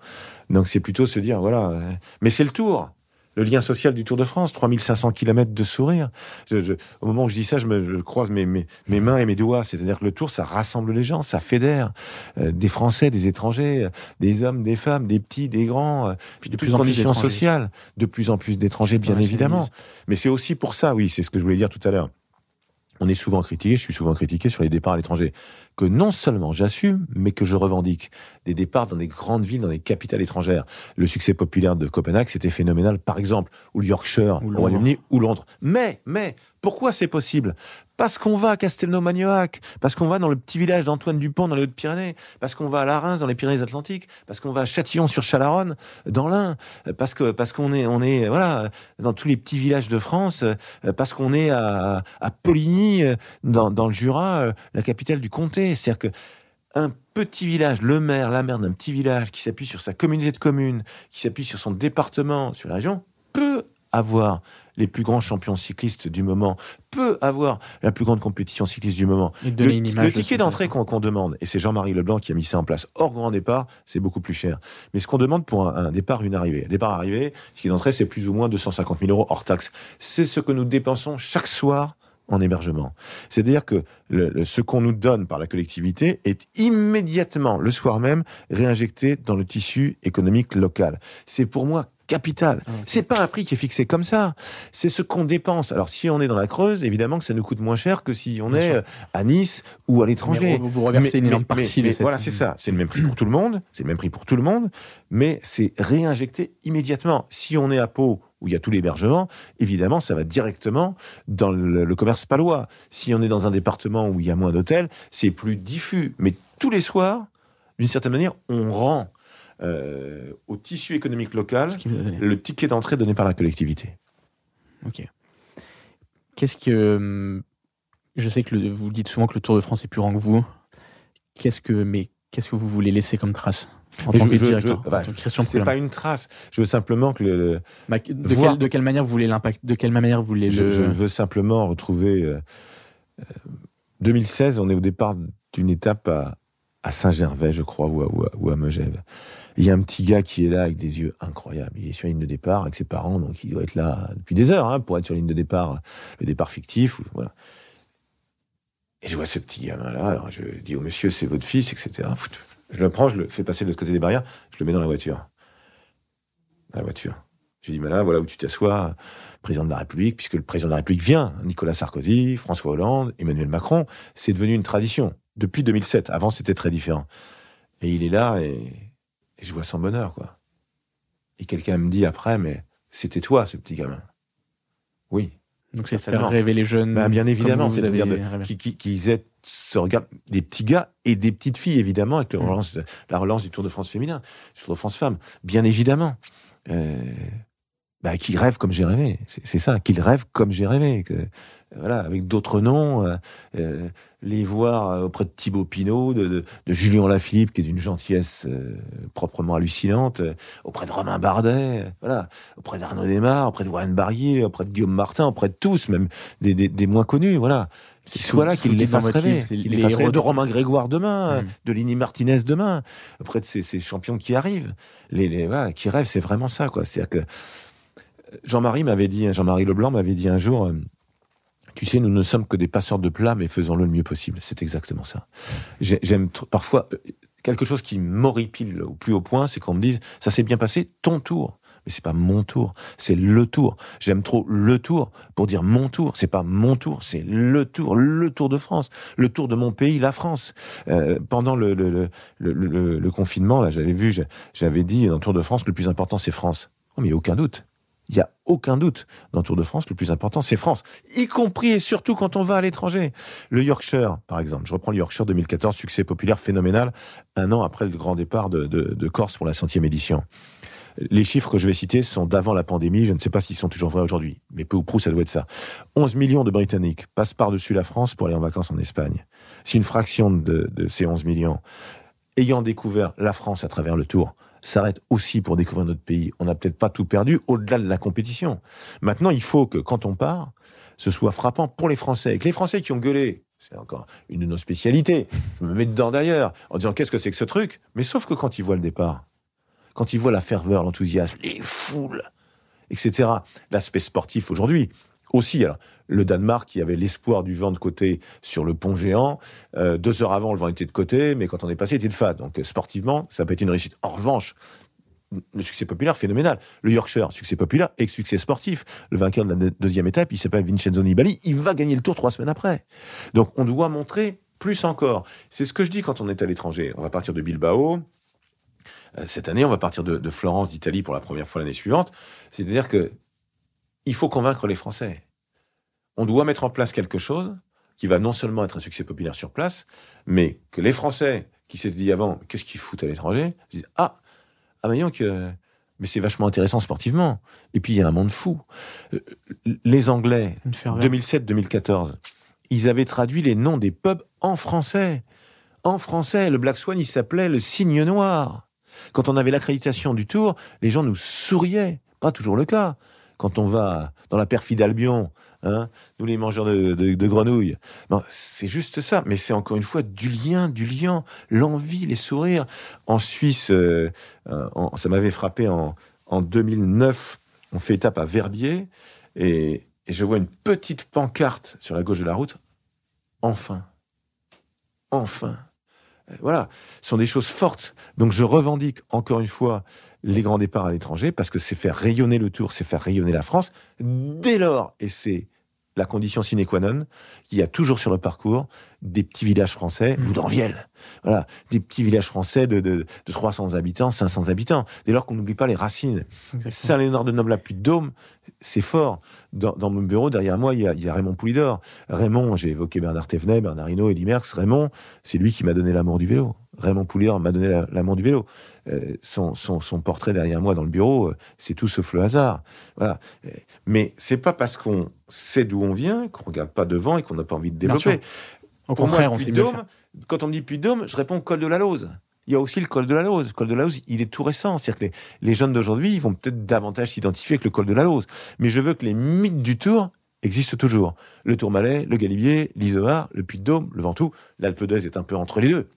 Speaker 1: Donc c'est plutôt se dire, voilà, mais c'est le tour le lien social du Tour de France, 3500 kilomètres de sourire. au moment où je dis ça, je me croise mes, mes, mains et mes doigts. C'est-à-dire que le Tour, ça rassemble les gens, ça fédère euh, des Français, des étrangers, des hommes, des femmes, des petits, des grands, euh, puis de plus en conditions sociales, de plus en plus d'étrangers, bien évidemment. Mais c'est aussi pour ça, oui, c'est ce que je voulais dire tout à l'heure on est souvent critiqué, je suis souvent critiqué sur les départs à l'étranger, que non seulement j'assume, mais que je revendique des départs dans des grandes villes, dans des capitales étrangères. Le succès populaire de Copenhague, c'était phénoménal, par exemple, ou le Yorkshire, ou au Royaume-Uni, ou Londres. Mais, mais, pourquoi c'est possible? Parce qu'on va à Castelnau-Magnoac, parce qu'on va dans le petit village d'Antoine Dupont dans les Hautes-Pyrénées, parce qu'on va à la Reims dans les Pyrénées-Atlantiques, parce qu'on va à Châtillon-sur-Chalaronne dans l'Ain, parce que parce qu'on est on est voilà dans tous les petits villages de France, parce qu'on est à, à Poligny dans, dans le Jura, la capitale du comté. C'est-à-dire que un petit village, le maire, la maire d'un petit village qui s'appuie sur sa communauté de communes, qui s'appuie sur son département, sur la région, peut avoir les plus grands champions cyclistes du moment, peut avoir la plus grande compétition cycliste du moment. Le, ticket d'entrée qu'on demande, et c'est Jean-Marie Leblanc qui a mis ça en place, hors grand départ, c'est beaucoup plus cher. Mais ce qu'on demande pour un, départ, une arrivée. Un départ, arrivée, ticket d'entrée, c'est plus ou moins 250 000 euros hors taxe. C'est ce que nous dépensons chaque soir en hébergement. C'est-à-dire que ce qu'on nous donne par la collectivité est immédiatement, le soir même, réinjecté dans le tissu économique local. C'est pour moi capital. Ah, c'est pas un prix qui est fixé comme ça. C'est ce qu'on dépense. Alors si on est dans la Creuse, évidemment que ça nous coûte moins cher que si on est euh, à Nice ou à l'étranger.
Speaker 2: Vous, vous reversez une énorme partie.
Speaker 1: voilà, c'est ça. C'est le même prix pour tout le monde. C'est le même prix pour tout le monde, mais c'est réinjecté immédiatement. Si on est à Pau où il y a tout l'hébergement, évidemment, ça va directement dans le, commerce palois. Si on est dans un département où il y a moins d'hôtels, c'est plus diffus. Mais tous les soirs, d'une certaine manière, on rend euh, au tissu économique local le ticket d'entrée donné par la collectivité.
Speaker 2: Ok. Qu'est-ce que je sais que vous dites souvent que le Tour de France est plus grand que vous. Qu'est-ce que mais qu'est-ce que vous voulez laisser comme trace? En tant que directeur
Speaker 1: C'est pas une trace. Je veux simplement que le.
Speaker 2: Bah, de, quelle manière vous voulez l'impact De quelle manière vous voulez
Speaker 1: le. Je, veux simplement retrouver. 2016, euh, on est au départ d'une étape à, à Saint-Gervais, je crois, ou à, ou, à, Megève. Il y a un petit gars qui est là avec des yeux incroyables. Il est sur la ligne de départ avec ses parents, donc il doit être là depuis des heures hein, pour être sur la ligne de départ, le départ fictif. Voilà. Et je vois ce petit gamin-là, alors je dis au monsieur, c'est votre fils, etc. Je le prends, je le fais passer de l'autre côté des barrières, je le mets dans la voiture. Dans la voiture. Je dis, mais là, voilà où tu t'assois, président de la République, puisque le président de la République vient, Nicolas Sarkozy, François Hollande, Emmanuel Macron, c'est devenu une tradition. Depuis 2007, avant c'était très différent. Et il est là et, et je vois son bonheur, quoi. Et quelqu'un me dit après, mais c'était toi, ce petit gamin. Oui.
Speaker 2: Donc c'est faire rêver les jeunes.
Speaker 1: Ben, bien évidemment, c'est dire qu'ils qui, qui aient ce regard des petits gars et des petites filles évidemment avec la mm. relance, la relance du Tour de France féminin, du Tour de France femmes, bien évidemment. Euh, bah, qu'ils rêvent comme j'ai rêvé. C'est ça, qu'ils rêvent comme j'ai rêvé. Que, voilà, avec d'autres noms, euh, euh les voir auprès de Thibaut Pinot, de, de, de Julien Lafilippe, qui est d'une gentillesse euh, proprement hallucinante, euh, auprès de Romain Bardet, voilà, auprès d'Arnaud Desmar, auprès de Warren Barrier, auprès de Guillaume Martin, auprès de tous, même des, des, des moins connus, voilà. Qui soient là, qu'ils les fassent rêver. les héros de Romain Grégoire demain, mm. de Lini Martinez demain, auprès de ces, ces champions qui arrivent, les, les voilà, qui rêvent, c'est vraiment ça, quoi. C'est-à-dire que Jean-Marie m'avait dit, Jean-Marie Leblanc m'avait dit un jour, euh, tu sais, nous ne sommes que des passeurs de plats, mais faisons-le le mieux possible. C'est exactement ça. J'aime parfois euh, quelque chose qui m'horripile au plus haut point, c'est qu'on me dise, ça s'est bien passé, ton tour. Mais c'est pas mon tour, c'est le tour. J'aime trop le tour pour dire mon tour. C'est pas mon tour, c'est le tour, le tour de France, le tour de mon pays, la France. Euh, pendant le, confinement, là, j'avais vu, j'avais dit dans le Tour de France, le plus important c'est France. Oh, mais aucun doute. Il n'y a aucun doute. Dans le Tour de France, le plus important, c'est France. Y compris et surtout quand on va à l'étranger. Le Yorkshire, par exemple. Je reprends le Yorkshire 2014, succès populaire phénoménal, un an après le grand départ de, Corse pour la centième édition. Les chiffres que je vais citer sont d'avant la pandémie. Je ne sais pas s'ils sont toujours vrais aujourd'hui. Mais peu ou prou, ça doit être ça. 11 millions de Britanniques passent par-dessus la France pour aller en vacances en Espagne. Si une fraction de ces 11 millions, ayant découvert la France à travers le Tour, s'arrête aussi pour découvrir notre pays. On n'a peut-être pas tout perdu au-delà de la compétition. Maintenant, il faut que quand on part, ce soit frappant pour les Français. Et que les Français qui ont gueulé, c'est encore une de nos spécialités, je me mets dedans d'ailleurs, en disant qu'est-ce que c'est que ce truc? Mais sauf que quand ils voient le départ, quand ils voient la ferveur, l'enthousiasme, les foules, etc., l'aspect sportif aujourd'hui, aussi. le Danemark qui avait l'espoir du vent de côté sur le pont géant. Euh, deux heures avant, le vent était de côté, mais quand on est passé, il était de face. Donc euh, sportivement, ça peut être une réussite. En revanche, le succès populaire phénoménal. Le Yorkshire, succès populaire et succès sportif. Le vainqueur de la deuxième étape, il s'appelle Vincenzo Nibali, il va gagner le tour trois semaines après. Donc on doit montrer plus encore. C'est ce que je dis quand on est à l'étranger. On va partir de Bilbao. Euh, cette année, on va partir de, de Florence, d'Italie pour la première fois l'année suivante. C'est-à-dire que il faut convaincre les Français. On doit mettre en place quelque chose qui va non seulement être un succès populaire sur place, mais que les Français qui s'étaient dit avant, qu'est-ce qu'ils foutent à l'étranger, disent, ah, ah, voyons que, mais c'est vachement intéressant sportivement. Et puis, il y a un monde fou. Euh, les Anglais, 2007-2014, ils avaient traduit les noms des pubs en français. En français, le Black Swan, il s'appelait le Cygne Noir. Quand on avait l'accréditation du Tour, les gens nous souriaient. Pas toujours le cas quand on va dans la perfide Albion, hein, nous les mangeurs de, grenouilles. c'est juste ça, mais c'est encore une fois du lien, du lien, l'envie, les sourires. En Suisse, euh, euh, ça m'avait frappé en, 2009, on fait étape à Verbier, et, et je vois une petite pancarte sur la gauche de la route. Enfin, enfin. Euh, voilà, ce sont des choses fortes. Donc je revendique encore une fois les grands départs à l'étranger, parce que c'est faire rayonner le Tour, c'est faire rayonner la France. Dès lors, et c'est la condition sine qua non qu'il y a toujours sur le parcours des petits villages français,
Speaker 2: Mhm.
Speaker 1: ou d'Anviel, voilà, des petits villages français de, de, de 300 habitants, 500 habitants, dès lors qu'on n'oublie pas les racines. Saint-Léonard de Noblat, puis de Dôme, c'est fort. Dans, dans mon bureau, derrière moi, il y a, il y a Raymond Poulidor. Raymond, j'ai évoqué Bernard Thévenet, Bernard Hinault, Eddie Merckx. Raymond, c'est lui qui m'a donné l'amour du vélo. Raymond Poulidor m'a donné la- l'amour du vélo. Euh, son, son, son portrait derrière moi dans le bureau, euh, c'est tout sauf le hasard. Voilà. Euh, Mais c'est pas parce qu'on sait d'où on vient qu'on regarde pas devant et qu'on n'a pas envie de développer.
Speaker 2: Au
Speaker 1: Pour moi,
Speaker 2: contraire,
Speaker 1: le
Speaker 2: on
Speaker 1: Dôme, quand on me dit Puy Dôme, je réponds col de la Lose. Il y a aussi le col de la Lose. Le col de la Lose, il est tout récent. C'est-à-dire que les, les jeunes d'aujourd'hui, ils vont peut-être davantage s'identifier avec le col de la Lose. Mais je veux que les mythes du Tour existent toujours. Le Tourmalet, le Galibier, l'Isoard, le Puy de Dôme, le Ventoux. L'Alpe d'Huez est un peu entre les deux.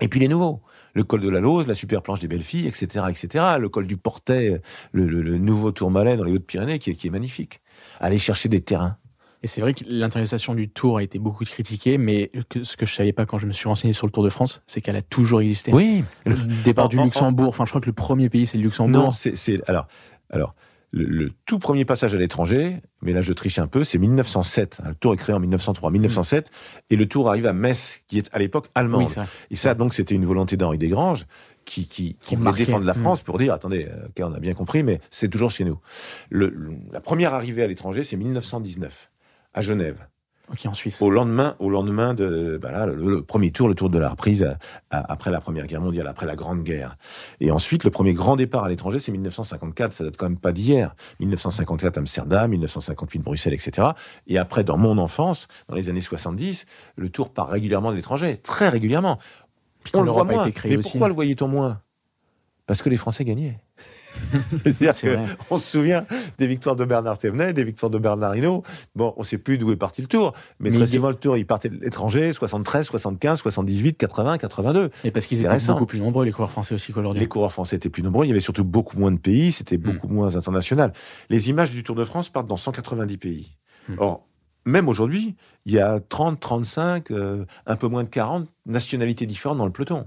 Speaker 1: Et puis les nouveaux. Le col de la Lose, la super planche des belles filles, etc., etc. Le col du Portet, le, le- le nouveau Tourmalet dans les Hautes-Pyrénées qui est, qui est magnifique. Aller chercher des terrains.
Speaker 2: Et c'est vrai que l'intériorisation du Tour a été beaucoup critiquée, mais que- ce que je savais pas quand je me suis renseigné sur le Tour de France, c'est qu'elle a toujours existé.
Speaker 1: Oui.
Speaker 2: Le départ du Luxembourg, enfin je crois que le premier pays c'est le Luxembourg.
Speaker 1: Non, c'est, c'est alors, alors le, le tout premier passage à l'étranger, mais là je triche un peu, c'est 1907. hein, le Tour est créé en 1903, 1907, et le Tour arrive à Metz, qui est à l'époque allemande.
Speaker 2: oui,
Speaker 1: et ça, donc, c'était une volonté d'Henri Desgranges qui, qui, qui voulait défendre la
Speaker 2: Mm.
Speaker 1: France pour dire, attendez, euh, ok, on a bien compris, mais c'est toujours chez nous. Le, le- la première arrivée à l'étranger, c'est 1919 à Genève
Speaker 2: Ok, en Suisse.
Speaker 1: au lendemain, au lendemain de bah là, le, le premier tour, le tour de la reprise euh, à- après la Première Guerre mondiale, après la Grande Guerre. Et ensuite, le premier grand départ à l'étranger, c'est 1954. Ça date quand même pas d'hier. 1954 Amsterdam, 1958 Bruxelles, etc. Et après, dans mon enfance, dans les années 70, le tour part régulièrement de l'étranger, très régulièrement. On le voit moins. Mais
Speaker 2: aussi.
Speaker 1: pourquoi le voyait-on moins? Parce que les Français gagnaient. C'est-à-dire qu'on se souvient des victoires de Bernard Thévenet, des victoires de Bernard Hinault. Bon, on sait plus d'où est parti le tour, mais,
Speaker 2: Mais
Speaker 1: très souvent le tour, il partait de l'étranger, 73, 75, 78, 80, 82.
Speaker 2: Et parce qu'ils étaient
Speaker 1: récent.
Speaker 2: beaucoup plus nombreux les coureurs français aussi qu'aujourd'hui.
Speaker 1: Les coureurs français étaient plus nombreux, il y avait surtout beaucoup moins de pays, c'était beaucoup moins international. Les images du Tour de France partent dans 190 pays.
Speaker 2: Mm.
Speaker 1: Or, même aujourd'hui, il y a 30, 35, euh, un peu moins de 40 nationalités différentes dans le peloton.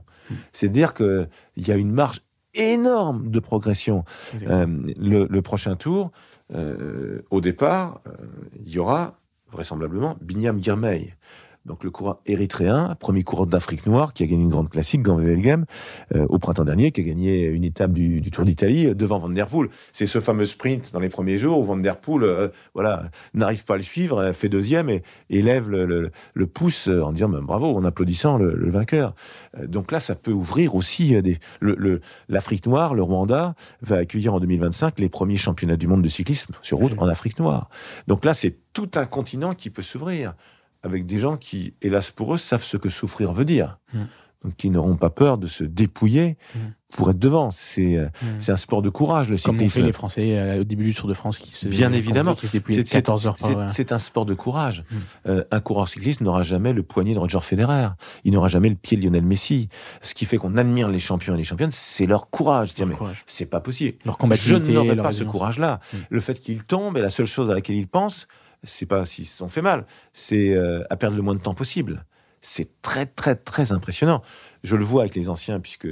Speaker 1: C'est dire qu'il y a une marge énorme de progression. Euh, le, le prochain tour, euh, au départ, euh, il y aura vraisemblablement Binyam Girmay. Donc le coureur érythréen, premier coureur d'Afrique noire, qui a gagné une grande classique, Gand Wevelgem, euh, au printemps dernier, qui a gagné une étape du, du Tour d'Italie euh, devant Van Der Poel. C'est ce fameux sprint dans les premiers jours où Van Der Poel, euh, voilà, n'arrive pas à le suivre, fait deuxième et, et lève le, le- le pouce en disant ben, bravo, en applaudissant le, le vainqueur. Donc là, ça peut ouvrir aussi des, l'Afrique noire, le Rwanda va accueillir en 2025 les premiers championnats du monde de cyclisme sur route en Afrique noire. Donc là, c'est tout un continent qui peut s'ouvrir avec des gens qui, hélas pour eux, savent ce que souffrir veut dire.
Speaker 2: Mhm.
Speaker 1: Donc qui n'auront pas peur de se dépouiller
Speaker 2: Mhm.
Speaker 1: pour être devant. C'est euh,
Speaker 2: Mhm.
Speaker 1: c'est un sport de courage, le
Speaker 2: Comme ont fait
Speaker 1: cyclisme.
Speaker 2: les Français euh, au début du Tour de France qui se
Speaker 1: Bien
Speaker 2: qu'on
Speaker 1: évidemment. C'est- c'est-
Speaker 2: 14 heures par
Speaker 1: c'est-
Speaker 2: heure.
Speaker 1: C'est un sport de courage. Euh, un coureur cycliste n'aura jamais le poignet de Roger Federer. Il n'aura jamais le pied de Lionel Messi. Ce qui fait qu'on admire les champions et les championnes, c'est leur courage. C'est pas possible.
Speaker 2: Leur
Speaker 1: Je n'aurais pas ce courage-là.
Speaker 2: Mm.
Speaker 1: Le fait qu'ils tombent et la seule chose à laquelle ils pensent, c'est pas s'ils se sont fait mal, c'est euh, à perdre le moins de temps possible. C'est très, très, très impressionnant. Je le vois avec les anciens, puisque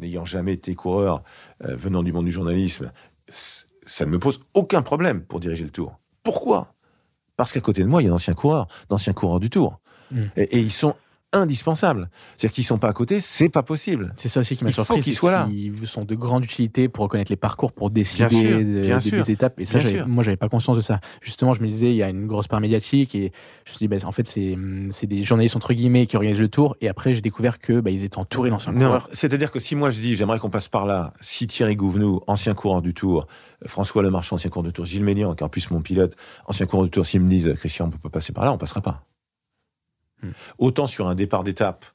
Speaker 1: n'ayant jamais été coureur, euh, venant du monde du journalisme, ça ne me pose aucun problème pour diriger le tour. Pourquoi? Parce qu'à côté de moi, il y a d'anciens coureurs, d'anciens coureurs du tour.
Speaker 2: Mm.
Speaker 1: Et, et ils sont indispensables. C'est-à-dire qu'ils sont pas à côté, c'est pas possible.
Speaker 2: C'est ça aussi qui m'a
Speaker 1: Il faut
Speaker 2: surpris.
Speaker 1: qu'ils
Speaker 2: c'est
Speaker 1: soient là.
Speaker 2: qu'ils sont de grande utilité pour reconnaître les parcours, pour décider
Speaker 1: Bien sûr, bien
Speaker 2: de-
Speaker 1: sûr,
Speaker 2: des étapes. Et ça, moi, j'avais pas conscience de ça. Justement, je me disais, il y a une grosse part médiatique et je me suis dit, bah, en fait, c'est c'est des journalistes entre guillemets qui organisent le tour. Et après, j'ai découvert que bah, ils étaient entourés d'anciens coureurs.
Speaker 1: c'est-à-dire que si moi je dis j'aimerais qu'on passe par là, si Thierry Gouvenou, ancien coureur du Tour, François Lemarchand, ancien coureur du Tour, Gilles Mélian, qui est en plus mon pilote, ancien coureur du Tour, s'ils me disent Christian, on peut pas passer par là, on passera pas.
Speaker 2: Hmm.
Speaker 1: Autant sur un départ d'étape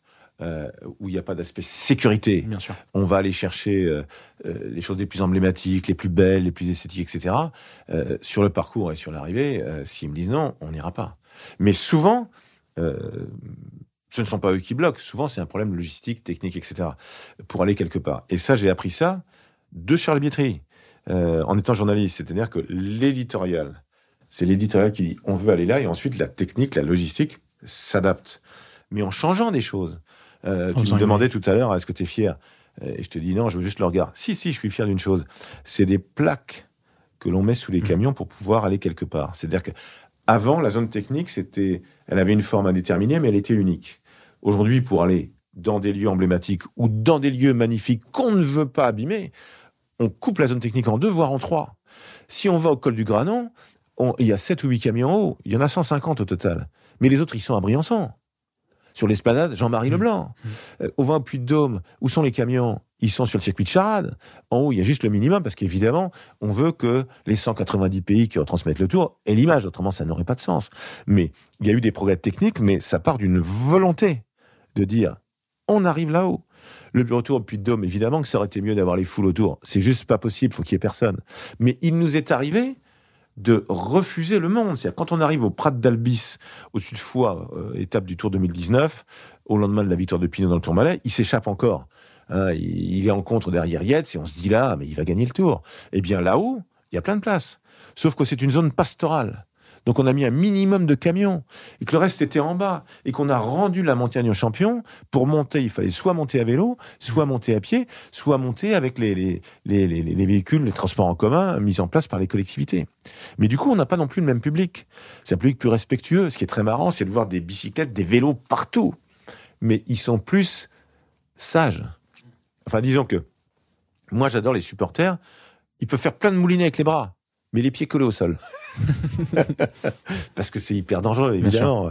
Speaker 1: euh, où il n'y a pas d'aspect sécurité,
Speaker 2: Bien sûr.
Speaker 1: on va aller chercher euh, euh, les choses les plus emblématiques, les plus belles, les plus esthétiques, etc. Sur le parcours et sur l'arrivée, s'ils me disent non, on n'ira pas. Mais souvent, ce ne sont pas eux qui bloquent. Souvent, c'est un problème logistique, technique, etc. Pour aller quelque part. Et ça, j'ai appris ça de Charles Bietri, en étant journaliste. C'est-à-dire que l'éditorial, c'est l'éditorial qui dit on veut aller là, et ensuite la technique, la logistique s'adapte. Mais en changeant des choses. Euh, tu me demandais tout à l'heure, est-ce que tu es fier? Et je te dis non, je veux juste le regard. Si, si, je suis fier d'une chose. C'est des plaques que l'on met sous les
Speaker 2: Mhm.
Speaker 1: camions pour pouvoir aller quelque part. C'est-à-dire que Avant, la zone technique, c'était, elle avait une forme indéterminée, mais elle était unique. Aujourd'hui, pour aller dans des lieux emblématiques ou dans des lieux magnifiques qu'on ne veut pas abîmer, on coupe la zone technique en deux, voire en trois. Si on va au col du Granon, il y a sept ou huit camions en haut. Il y en a 150 au total. Mais les autres, ils sont à Briançon. Sur l'esplanade, Jean-Marie mmh. Leblanc. Mmh. Euh, au vin Puy de Dôme, où sont les camions? Ils sont sur le circuit de Charade. En haut, il y a juste le minimum, parce qu'évidemment, on veut que les 190 pays qui retransmettent le tour aient l'image. Autrement, ça n'aurait pas de sens. Mais il y a eu des progrès techniques, mais ça part d'une volonté de dire, on arrive là-haut. Le bureau tour Puy de Dôme, évidemment que ça aurait été mieux d'avoir les foules autour. C'est juste pas possible, faut qu'il y ait personne. Mais il nous est arrivé de refuser le monde. C'est-à-dire quand on arrive au Prat d'Albis, au-dessus de Foix, euh, étape du Tour 2019, au lendemain de la victoire de Pinot dans le Tour Malais, il s'échappe encore. Hein, il est en contre derrière Yates et on se dit là, mais il va gagner le Tour. Eh bien là-haut, il y a plein de places. Sauf que c'est une zone pastorale. Donc on a mis un minimum de camions et que le reste était en bas et qu'on a rendu la montagne aux champions. Pour monter, il fallait soit monter à vélo, soit monter à pied, soit monter avec les, les, les, les, véhicules, les transports en commun mis en place par les collectivités. Mais du coup, on n'a pas non plus le même public. C'est un public plus respectueux. Ce qui est très marrant, c'est de voir des bicyclettes, des vélos partout. Mais ils sont plus sages. Enfin, disons que moi, j'adore les supporters. Ils peuvent faire plein de moulinets avec les bras mais les pieds collés au sol. Parce que c'est hyper dangereux, évidemment,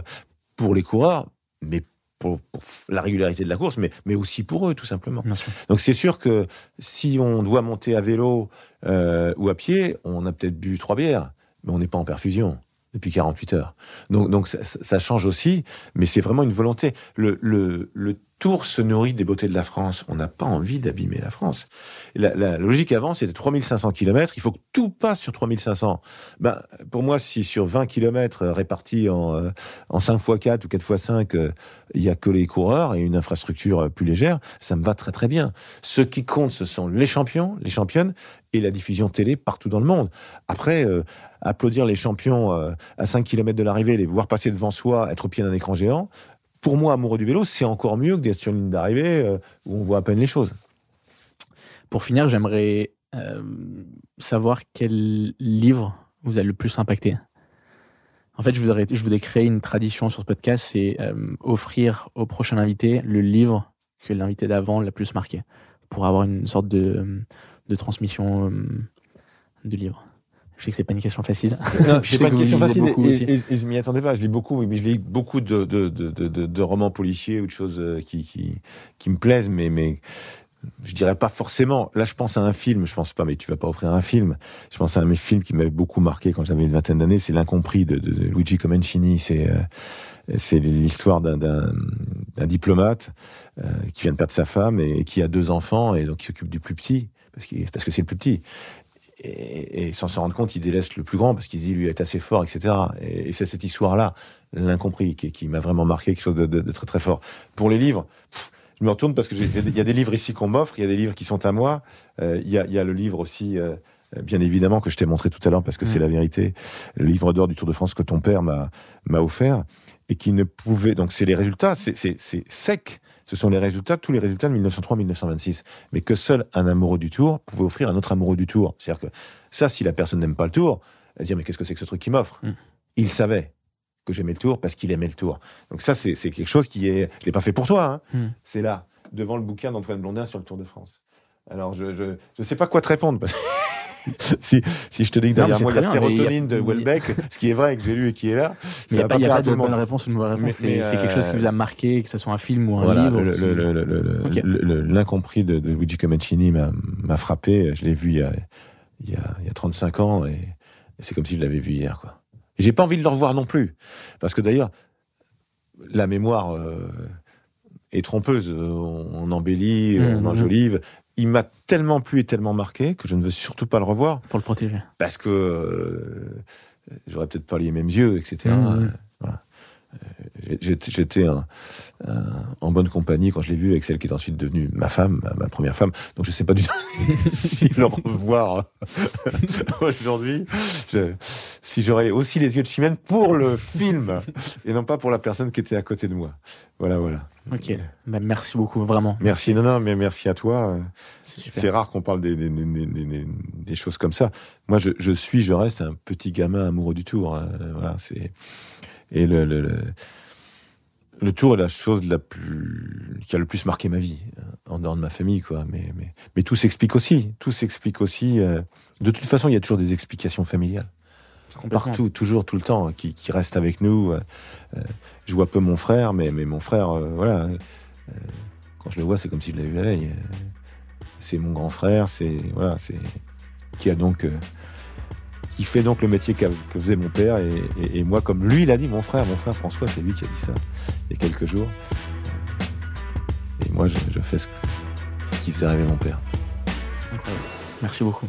Speaker 1: pour les coureurs, mais pour, la régularité de la course, mais, mais aussi pour eux, tout simplement. Donc c'est sûr que si on doit monter à vélo euh, ou à pied, on a peut-être bu trois bières, mais on n'est pas en perfusion depuis 48 heures. Donc, donc ça, ça change aussi, mais c'est vraiment une volonté. Le, le, le Se nourrit des beautés de la France. On n'a pas envie d'abîmer la France. La, logique avant, c'était 3500 km. Il faut que tout passe sur 3500. Ben, pour moi, si sur 20 km répartis en, euh, en 5 x 4 ou 4 x 5, il y a que les coureurs et une infrastructure plus légère, ça me va très très bien. Ce qui compte, ce sont les champions, les championnes et la diffusion télé partout dans le monde. Après, euh, applaudir les champions euh, à 5 km de l'arrivée, les voir passer devant soi, être au pied d'un écran géant, pour moi, amoureux du vélo, c'est encore mieux que d'être sur une ligne d'arrivée euh, où on voit à peine les choses.
Speaker 2: Pour finir, j'aimerais euh, savoir quel livre vous a le plus impacté. En fait, je voudrais, créer une tradition sur ce podcast, c'est euh, offrir au prochain invité le livre que l'invité d'avant l'a plus marqué, pour avoir une sorte de, de transmission de livre. Je sais que c'est pas une question facile.
Speaker 1: Non, c'est pas une question facile. Et, et, je m'y attendais pas. Je lis beaucoup, mais je lis beaucoup de, de, de, de, de romans policiers ou de choses euh, qui, qui, qui me plaisent, mais, mais je dirais pas forcément. Là, je pense à un film. Je pense pas, mais tu vas pas offrir un film. Je pense à un film qui m'avait beaucoup marqué quand j'avais une vingtaine d'années. C'est l'incompris de, de, de, Luigi Comencini. C'est euh, c'est l'histoire d'un diplomate euh, qui vient de perdre sa femme et, qui a deux enfants et donc qui s'occupe du plus petit parce, parce que c'est le plus petit et, sans se rendre compte, il délaisse le plus grand parce qu'il dit lui est assez fort, etc. Et, c'est cette histoire-là, l'incompris, qui, qui m'a vraiment marqué quelque chose de, très très fort. Pour les livres, je me retourne parce que il y a des livres ici qu'on m'offre, il y a des livres qui sont à moi. Euh, il y, a, y, a, le livre aussi, euh, bien évidemment, que je t'ai montré tout à l'heure parce que c'est la vérité, le livre d'or du Tour de France que ton père m'a offert et qui ne pouvait. Donc c'est les résultats, c'est sec ce sont les résultats, tous les résultats de 1903-1926. Mais que seul un amoureux du Tour pouvait offrir un autre amoureux du Tour. C'est-à-dire que ça, si la personne n'aime pas le Tour, elle va dire mais qu'est-ce que c'est que ce truc qu'il m'offre? Mm. Il savait que j'aimais le Tour parce qu'il aimait le Tour. Donc ça, c'est quelque chose qui est, je l'ai pas fait pour toi. Hein. Mm. C'est là, devant le bouquin d'Antoine Blondin sur le Tour de France. Alors je je je sais pas quoi te répondre. Parce... si, si je te dis que derrière moi, la sérotonine de Welbeck, ce qui est vrai, que j'ai lu et qui est là,
Speaker 2: il n'y a, pas, y a pas de bonne réponse ou de mauvaise réponse. C'est quelque chose qui vous a marqué, que ce soit un film ou un livre.
Speaker 1: L'incompris de, de Luigi Comencini m'a frappé. Je l'ai vu il y, a, il, y a, il y a 35 ans et, c'est comme si je l'avais vu hier. quoi. Et j'ai pas envie de le revoir non plus. Parce que d'ailleurs, la mémoire... Euh, est trompeuse. On embellit, mmh, on mmh. enjolive il m'a tellement plu et tellement marqué que je ne veux surtout pas le revoir.
Speaker 2: Pour le protéger.
Speaker 1: Parce que euh, j'aurais peut-être pas les mêmes yeux, etc. Mmh, Euh. Euh, j'étais en bonne compagnie quand je l'ai vu avec celle qui est ensuite devenue ma femme, ma, première femme. Donc je sais pas du tout si le revoir aujourd'hui, si j'aurais aussi les yeux de Chimène pour le film et non pas pour la personne qui était à côté de moi. Voilà, voilà.
Speaker 2: Ok. Bah, merci beaucoup, vraiment.
Speaker 1: Merci, non, non, mais merci à toi. C'est rare qu'on parle des, des, des, des, choses comme ça. Moi, je, je, suis, je reste un petit gamin amoureux du tour. Hein. Voilà, c'est et le, le, le, tour est la chose la plus qui a le plus marqué ma vie hein, en dehors de ma famille, quoi. Mais mais mais tout s'explique aussi. Tout s'explique aussi. Euh, de toute façon, il y a toujours des explications familiales partout, toujours, tout le temps, qui, qui reste avec nous. Euh, euh, je vois peu mon frère, mais, mais mon frère, euh, voilà, quand je le vois, c'est comme s'il l'avait vu la veille. C'est mon grand frère, c'est voilà, c'est qui a donc qui fait donc le métier que faisait mon père et, moi, comme lui, il a dit, mon frère, mon frère François, c'est lui qui a dit ça il y a quelques jours. Et moi, je, fais ce qui faisait rêver mon père.
Speaker 2: Merci beaucoup.